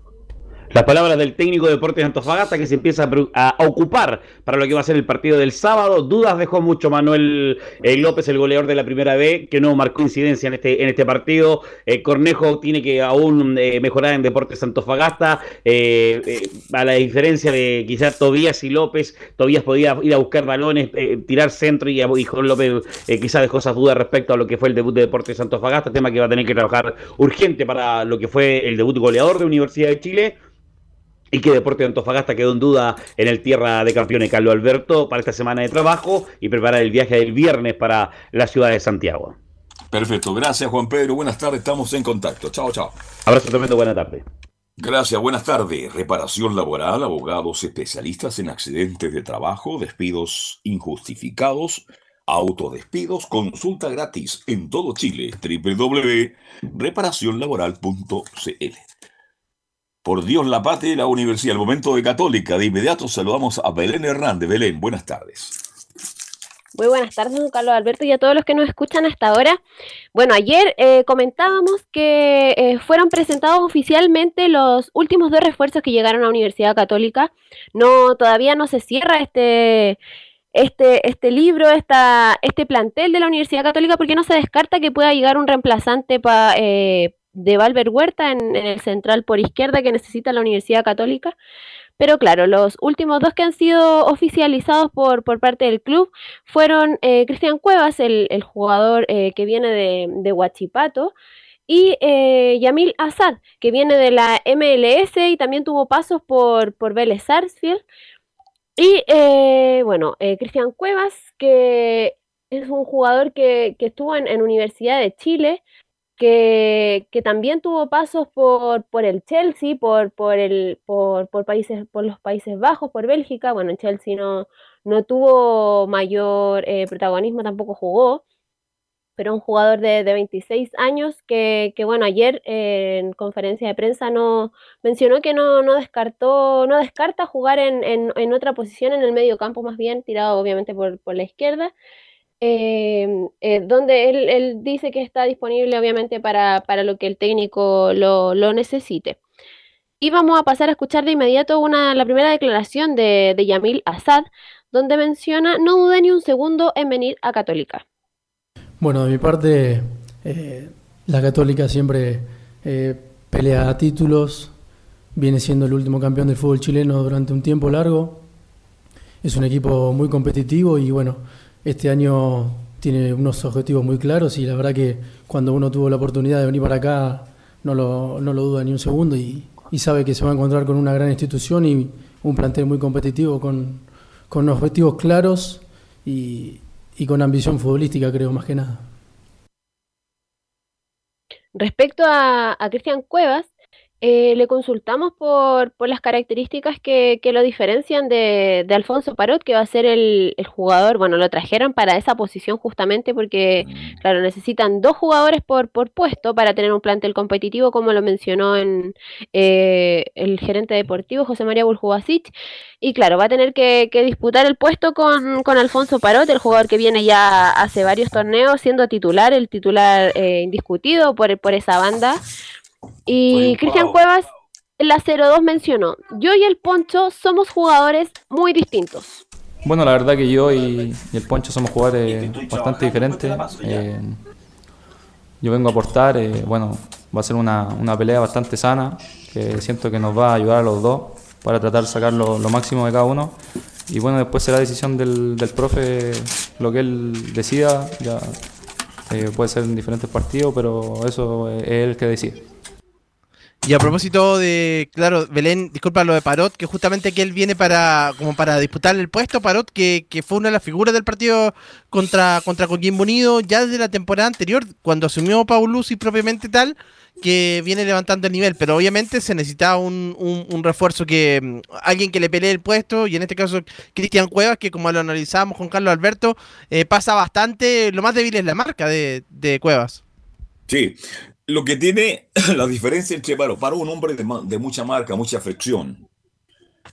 Las palabras del técnico de Deportes de Antofagasta que se empieza a, ocupar para lo que va a ser el partido del sábado. Dudas dejó mucho Manuel eh, López, el goleador de la primera B, que no marcó incidencia en este, en este partido. Eh, Cornejo tiene que aún eh, mejorar en Deportes Antofagasta. a la diferencia de quizás Tobías y López, Tobías podía ir a buscar balones, tirar centro y, y López quizás dejó esas dudas respecto a lo que fue el debut de Deportes Antofagasta, tema que va a tener que trabajar urgente para lo que fue el debut goleador de Universidad de Chile y que Deporte de Antofagasta quedó en duda en el Tierra de Campeones Carlos Alberto para esta semana de trabajo y preparar el viaje del viernes para la ciudad de Santiago. Perfecto, gracias Juan Pedro, buenas tardes, estamos en contacto. Chao, chao. Abrazo tremendo, buena tarde. Gracias, buenas tardes. Reparación laboral, abogados especialistas en accidentes de trabajo, despidos injustificados, autodespidos, consulta gratis en todo Chile, www.reparacionlaboral.cl. Por Dios la patria y la universidad. El momento de Católica. De inmediato saludamos a Belén Hernández. Belén, buenas tardes. Muy buenas tardes, don Carlos Alberto, y a todos los que nos escuchan hasta ahora. Bueno, ayer eh, comentábamos que eh, fueron presentados oficialmente los últimos dos refuerzos que llegaron a la Universidad Católica. No, todavía no se cierra este, este, este libro, esta, este plantel de la Universidad Católica, porque no se descarta que pueda llegar un reemplazante para eh, de Valver Huerta en, el central por izquierda que necesita la Universidad Católica. Pero claro, los últimos dos que han sido oficializados por, por parte del club fueron eh, Cristian Cuevas, el, jugador eh, que viene de, de Huachipato, y eh, Yamil Assad, que viene de la MLS y también tuvo pasos por, por Vélez Sarsfield. Y bueno, Cristian Cuevas, que es un jugador que, estuvo en, en Universidad de Chile, que, también tuvo pasos por, por el Chelsea, por, por, el, por, por, países, por los Países Bajos, por Bélgica. Bueno, en Chelsea no, no tuvo mayor eh, protagonismo, tampoco jugó, pero un jugador de, de 26 años que, que bueno, ayer en conferencia de prensa no mencionó que no, no descartó, no descarta jugar en, en, en otra posición en el medio campo, más bien tirado obviamente por, por la izquierda. Em, eh, donde él, dice que está disponible obviamente para, lo que el técnico lo, necesite. Y vamos a pasar a escuchar de inmediato una, la primera declaración de, Yamil Assad, donde menciona no dude ni un segundo en venir a Católica. Bueno, de mi parte, eh, la Católica siempre eh, pelea títulos, viene siendo el último campeón del fútbol chileno durante un tiempo largo, es un equipo muy competitivo y bueno, este año tiene unos objetivos muy claros y la verdad que cuando uno tuvo la oportunidad de venir para acá no lo, no lo duda ni un segundo y, sabe que se va a encontrar con una gran institución y un plantel muy competitivo con, con objetivos claros y, y con ambición futbolística, creo, más que nada. Respecto a, a Cristian Cuevas, eh, le consultamos por, por las características que, que lo diferencian de, de Alfonso Parot, que va a ser el, el jugador, bueno, lo trajeron para esa posición justamente porque, claro, necesitan dos jugadores por, por puesto para tener un plantel competitivo, como lo mencionó en eh, el gerente deportivo José María Buljubasic. Y claro, va a tener que, que disputar el puesto con, con Alfonso Parot, el jugador que viene ya hace varios torneos siendo titular, el titular eh, indiscutido por, por esa banda. Y Cristian Cuevas en la 02 mencionó, yo y el Poncho somos jugadores muy distintos. Bueno, la verdad que yo y, y el Poncho somos jugadores bastante diferentes. Eh, yo vengo a aportar, eh, bueno, va a ser una, una pelea bastante sana, que siento que nos va a ayudar a los dos para tratar de sacar lo, lo máximo de cada uno. Y bueno, después será decisión del, del profe lo que él decida, ya eh, puede ser en diferentes partidos, pero eso es él que decide. Y a propósito de, claro, Belén, disculpa lo de Parot, que justamente que él viene para como para disputar el puesto, Parot, que, fue una de las figuras del partido contra, contra Coquimbo Unido ya desde la temporada anterior, cuando asumió Paulucci propiamente tal, que viene levantando el nivel, pero obviamente se necesitaba un, un, un refuerzo que mm, alguien que le pelee el puesto, y en este caso Cristian Cuevas, que como lo analizábamos con Carlos Alberto, eh, pasa bastante, lo más débil es la marca de, de Cuevas. Sí, lo que tiene la diferencia entre Paro, Paro un hombre de, mucha marca, mucha fricción.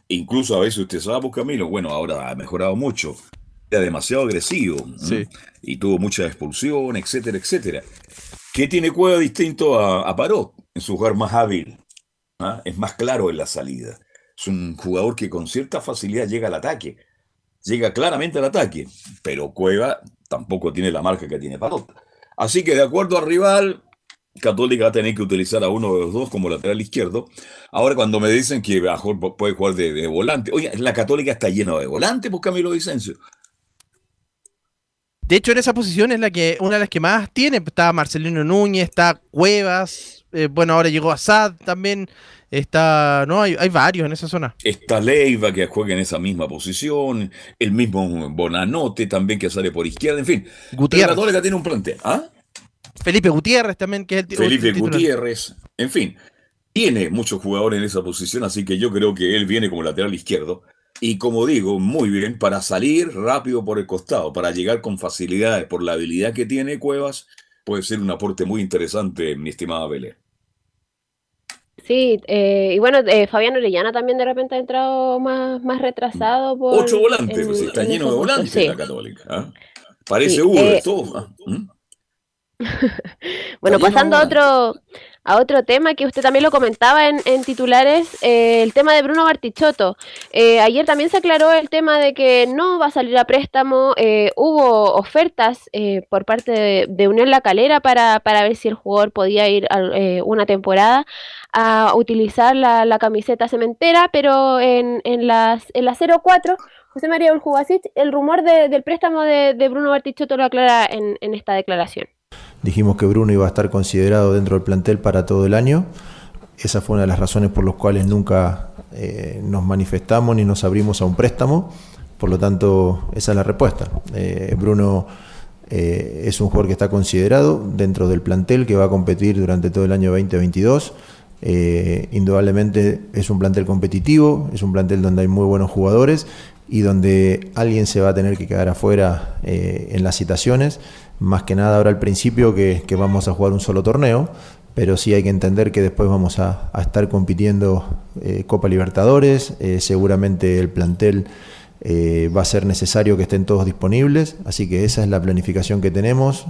Incluso a veces usted sabe, Camilo, bueno, ahora ha mejorado mucho. Era demasiado agresivo. Y tuvo mucha expulsión, etcétera, etcétera. ¿Qué tiene Cueva distinto a, a Parot? En su jugar más hábil. ¿ah? Es más claro en la salida. Es un jugador que con cierta facilidad llega al ataque. Llega claramente al ataque. Pero Cueva tampoco tiene la marca que tiene Parot. Así que de acuerdo al rival, Católica va a tener que utilizar a uno de los dos como lateral izquierdo. Ahora, cuando me dicen que mejor puede jugar de, de volante, oye, la Católica está llena de volante, pues Camilo Vicencio. De hecho, en esa posición es la que una de las que más tiene. Está Marcelino Núñez, está Cuevas, eh, bueno, ahora llegó Assad también. Está, no, hay, hay varios en esa zona. Está Leiva que juega en esa misma posición, el mismo Bonanote también que sale por izquierda, en fin. Gutiérrez. La Católica tiene un plantel. ¿Ah? Felipe Gutiérrez también, que es el Felipe el. Gutiérrez, en fin. Tiene muchos jugadores en esa posición, así que yo creo que él viene como lateral izquierdo. Y como digo, muy bien, para salir rápido por el costado, para llegar con facilidades por la habilidad que tiene Cuevas, puede ser un aporte muy interesante, mi estimada Belén. Sí, eh, y bueno, eh, Fabián Orellana también de repente ha entrado más, más retrasado por... Ocho volantes, en- pues está en lleno de volantes sí. la Católica. ¿ah? Parece Sí, Uber, eh, todo. ¿ah? ¿Mm? Bueno, pasando a otro, a otro tema que usted también lo comentaba en, en titulares, eh, el tema de Bruno Bartichotto. Eh, ayer también se aclaró el tema de que no va a salir a préstamo. eh, hubo ofertas eh, por parte de, de Unión La Calera para, para ver si el jugador podía ir a, eh, una temporada a utilizar la, la camiseta cementera, pero en, en, las, en la 04, José María Uljubasic, el rumor de- del préstamo de, de Bruno Bartichotto lo aclara en, en esta declaración. Dijimos que Bruno iba a estar considerado dentro del plantel para todo el año. Esa fue una de las razones por las cuales nunca eh, nos manifestamos ni nos abrimos a un préstamo. Por lo tanto, esa es la respuesta. Eh, Bruno eh, es un jugador que está considerado dentro del plantel que va a competir durante todo el año 2022. Eh, indudablemente es un plantel competitivo, es un plantel donde hay muy buenos jugadores y donde alguien se va a tener que quedar afuera en las citaciones. Más que nada ahora al principio que, vamos a jugar un solo torneo, pero sí hay que entender que después vamos a, estar compitiendo eh, Copa Libertadores, eh, seguramente el plantel eh, va a ser necesario que estén todos disponibles, así que esa es la planificación que tenemos.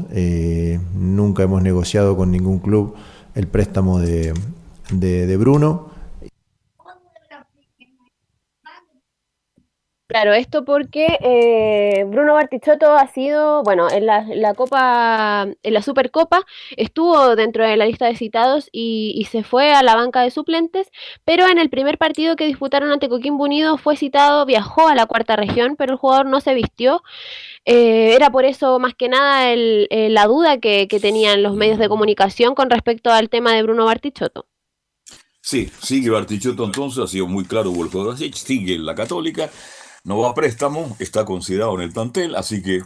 Nunca hemos negociado con ningún club el préstamo de Bruno. Claro, esto porque eh, Bruno Bartichotto ha sido, bueno, en la, Copa, en la Supercopa, estuvo dentro de la lista de citados y, y se fue a la banca de suplentes, pero en el primer partido que disputaron ante Coquimbo Unido fue citado, viajó a la cuarta región, pero el jugador no se vistió. Eh, era por eso más que nada el- eh, la duda que, tenían los medios de comunicación con respecto al tema de Bruno Bartichotto. Sí, sigue Bartichotto entonces, ha sido muy claro Volko sigue en la Católica, no va a préstamo, está considerado en el plantel, así que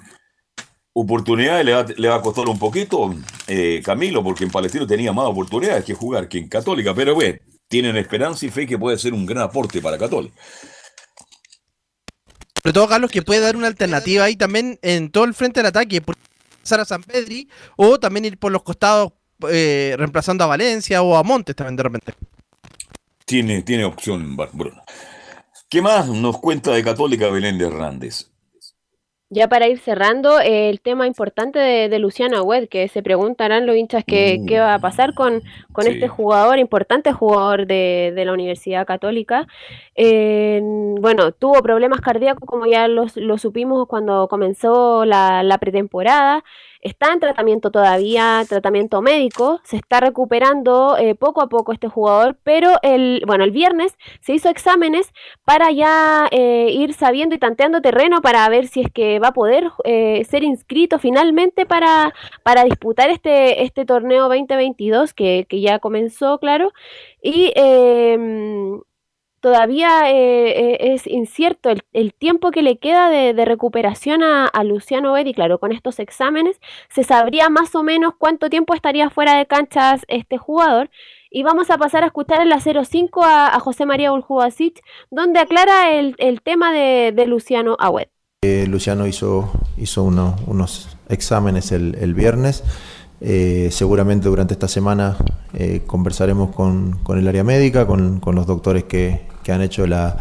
oportunidades le va, le va a costar un poquito, eh, Camilo, porque en Palestino tenía más oportunidades que jugar que en Católica, pero bueno, tienen esperanza y fe que puede ser un gran aporte para Católica. Sobre todo, Carlos, que puede dar una alternativa ahí también en todo el frente del ataque, por Sara San Pedri, o también ir por los costados eh, reemplazando a Valencia o a Montes también de repente. Tiene, tiene opción Bruno. ¿Qué más nos cuenta de Católica Belén de Hernández? Ya para ir cerrando, el tema importante de, Luciano Agüed, que se preguntarán los hinchas qué, qué va a pasar con, con este jugador, importante jugador de, de la Universidad Católica. Eh, bueno, tuvo problemas cardíacos, como ya lo, lo supimos cuando comenzó la, la pretemporada está en tratamiento todavía, tratamiento médico, se está recuperando eh, poco a poco este jugador, pero el, bueno, el viernes se hizo exámenes para ya eh, ir sabiendo y tanteando terreno para ver si es que va a poder eh, ser inscrito finalmente para, para disputar este, este torneo 2022 que, que ya comenzó, claro. Y em, todavía eh, eh, es incierto el, tiempo que le queda de, recuperación a, Luciano Bedi. Claro, con estos exámenes se sabría más o menos cuánto tiempo estaría fuera de canchas este jugador. Y vamos a pasar a escuchar en la 05 a, a José María Uljubasic, donde aclara el, tema de, Luciano Agüed. Eh, Luciano hizo, hizo unos exámenes el, viernes. seguramente durante esta semana conversaremos con, el área médica, con, los doctores que, que han hecho la,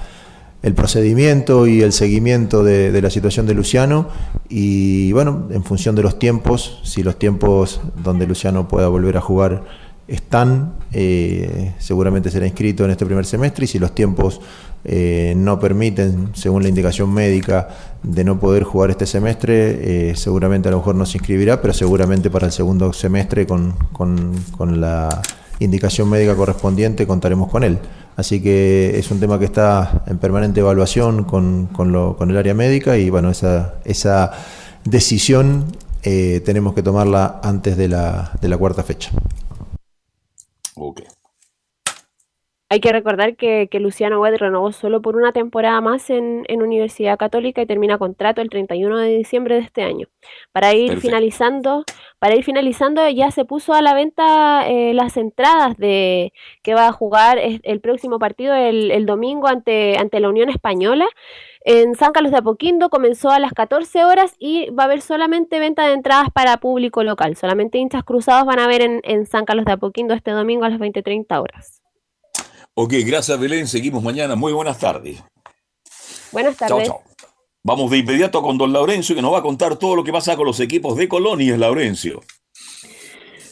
el procedimiento y el seguimiento de, la situación de Luciano y bueno, en función de los tiempos, si los tiempos donde Luciano pueda volver a jugar están, eh, seguramente será inscrito en este primer semestre y si los tiempos eh, no permiten, según la indicación médica, de no poder jugar este semestre, eh, seguramente a lo mejor no se inscribirá, pero seguramente para el segundo semestre con, con, con la indicación médica correspondiente contaremos con él. Así que es un tema que está en permanente evaluación con, el área médica y bueno, esa, esa decisión eh, tenemos que tomarla antes de la, de la cuarta fecha. Ok. Hay que recordar que, Luciano Wed renovó solo por una temporada más en, Universidad Católica y termina contrato el 31 de diciembre de este año. Para ir finalizando, para ir finalizando ya se puso a la venta eh, las entradas de que va a jugar el próximo partido el, domingo ante, ante la Unión Española. En San Carlos de Apoquindo comenzó a las 14 horas y va a haber solamente venta de entradas para público local. Solamente hinchas cruzados van a ver en, en San Carlos de Apoquindo este domingo a las 20.30 horas. Ok, gracias Belén. Seguimos mañana. Muy buenas tardes. Buenas tardes. Chao, chao. Vamos de inmediato con don Laurencio que nos va a contar todo lo que pasa con los equipos de colonias, Laurencio.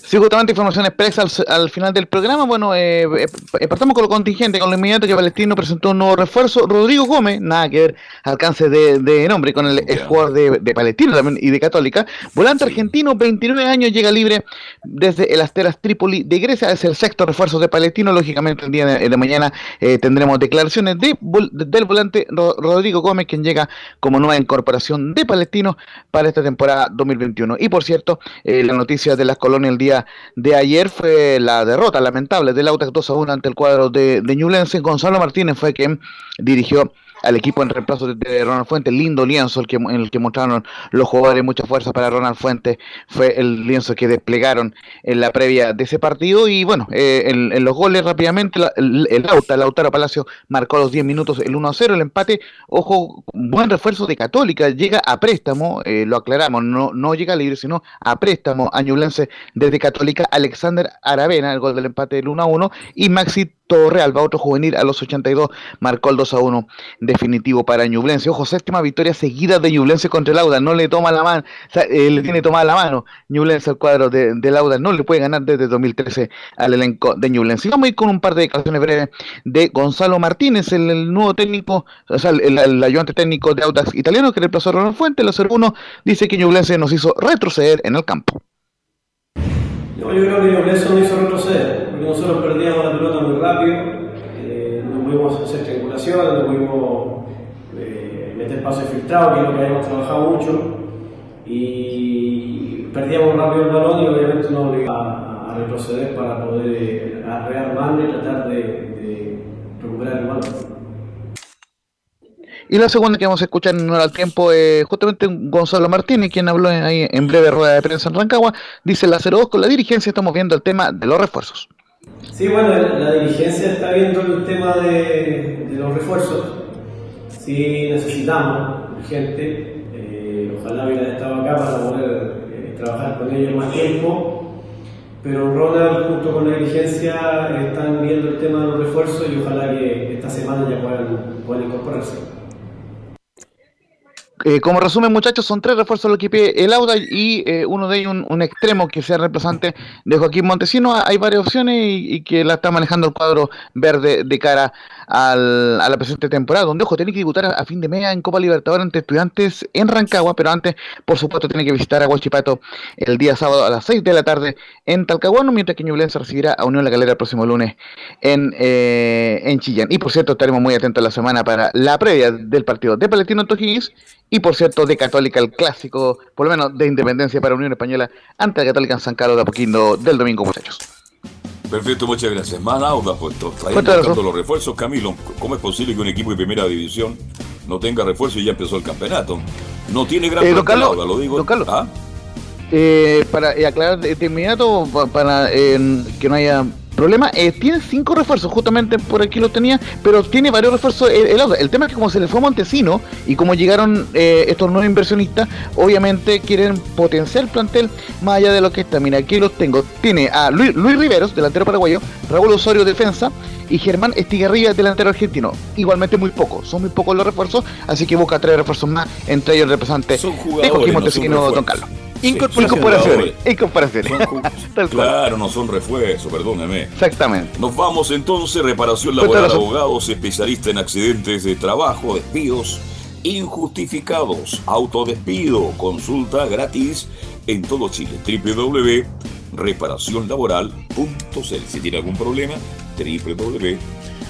Sí, justamente información expresa al, final del programa. Bueno, eh, eh, partamos con lo contingente, con lo inmediato que Palestino presentó un nuevo refuerzo. Rodrigo Gómez, nada que ver, alcance de, nombre con el, jugador de, Palestino también y de Católica. Volante argentino, 29 años, llega libre desde el Asteras Trípoli de Grecia. Es el sexto refuerzo de Palestino. Lógicamente, el día de, mañana eh, tendremos declaraciones de, del volante Rodrigo Gómez, quien llega como nueva incorporación de Palestino para esta temporada 2021. Y por cierto, la noticia de las colonias el día de ayer fue la derrota lamentable del Audax 2 a 1 ante el cuadro de, de Ñublense. Gonzalo Martínez fue quien dirigió al equipo en reemplazo de, Ronald Fuentes, lindo lienzo el que, en el que mostraron los jugadores mucha fuerza para Ronald Fuentes, fue el lienzo que desplegaron en la previa de ese partido. Y bueno, eh, en, los goles rápidamente el, el Lauta, Lautaro Palacio marcó a los 10 minutos el 1 a 0, el empate, ojo, buen refuerzo de Católica, llega a préstamo, eh, lo aclaramos, no, no llega libre, sino a préstamo a desde Católica, Alexander Aravena, el gol del empate del 1 a 1 y Maxi Torreal, va otro juvenil a los 82, marcó el 2 a 1 definitivo para Ñublense. Ojo, séptima victoria seguida de Ñublense contra el Auda, no le toma la mano, eh, le tiene tomada la mano Ñublense al cuadro de, del Auda, no le puede ganar desde 2013 al elenco de Ñublense. vamos a ir con un par de declaraciones breves de Gonzalo Martínez, el, nuevo técnico, o sea, el, ayudante técnico de Audax italiano que reemplazó a Ronald Fuente, el 0-1, dice que Ñublense nos hizo retroceder en el campo. Yo creo que Ñublense nos hizo retroceder nosotros perdíamos la pelota muy rápido, eh, no pudimos hacer triangulaciones, no pudimos eh, meter pases filtrados, que es lo que habíamos trabajado mucho, y perdíamos rápido el balón y obviamente nos obligaba a, retroceder para poder eh, rearmarlo y tratar de recuperar el balón. Y la segunda que vamos a escuchar en al tiempo es justamente Gonzalo Martínez, quien habló ahí en breve rueda de prensa en Rancagua. Dice la 02 con la dirigencia estamos viendo el tema de los refuerzos. Sí, bueno, la dirigencia está viendo el tema de, de los refuerzos. Sí necesitamos urgente. Eh, ojalá hubiera estado acá para poder eh, trabajar con ellos más tiempo. Pero Ronald junto con la dirigencia están viendo el tema de los refuerzos y ojalá que esta semana ya puedan, puedan incorporarse. Eh, como resumen, muchachos, son tres refuerzos lo que pide el Auda y eh, uno de ellos un, extremo que sea reemplazante de Joaquín Montesino. Hay varias opciones y, que la está manejando el cuadro verde de cara al, a la presente temporada, donde ojo, tiene que debutar a, fin de mes en Copa Libertadores ante estudiantes en Rancagua, pero antes, por supuesto, tiene que visitar a Huachipato el día sábado a las 6 de la tarde en Talcahuano, mientras que Ñublense recibirá a Unión La Calera el próximo lunes en, eh, Chillán. Y por cierto, estaremos muy atentos la semana para la previa del partido de Palestino Toquillos y por cierto de Católica el clásico, por lo menos de Independencia para Unión Española ante la Católica en San Carlos de Apoquindo del domingo, muchachos. Perfecto, muchas gracias. Más Auda, puesto. Trayendo los refuerzos, Camilo. ¿Cómo es posible que un equipo de primera división no tenga refuerzo y ya empezó el campeonato? No tiene gran eh, lo digo. ¿Ah? Eh, para eh, aclarar de, inmediato, para que no haya problema, eh, tiene cinco refuerzos, justamente por aquí lo tenía, pero tiene varios refuerzos el, el, tema es que como se le fue a Montesino y como llegaron eh, estos nuevos inversionistas, obviamente quieren potenciar el plantel más allá de lo que está. Mira, aquí los tengo. Tiene a Luis, Riveros, delantero paraguayo, Raúl Osorio, defensa, y Germán Estigarribia, delantero argentino. Igualmente muy pocos, son muy pocos los refuerzos, así que busca tres refuerzos más, entre ellos el representante de Joaquín Montesino, Don Carlos. Incorporaciones. Incorporaciones. claro, no son refuerzos, perdóneme. Exactamente. Nos vamos entonces, reparación laboral, abogados, especialista en accidentes de trabajo, despidos injustificados, autodespido, consulta gratis en todo Chile. www.reparacionlaboral.cl Si tiene algún problema, www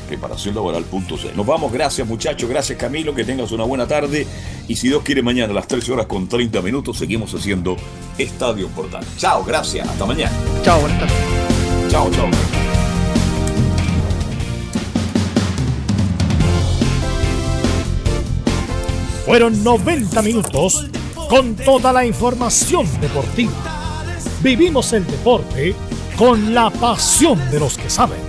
preparacionlaboral.c. Nos vamos, gracias muchachos, gracias Camilo, que tengas una buena tarde y si Dios quiere mañana a las 13 horas con 30 minutos seguimos haciendo Estadio Portal. Chao, gracias, hasta mañana. Chao, buenas tardes. Chao, chao. Fueron 90 minutos con toda la información deportiva. Vivimos el deporte con la pasión de los que saben.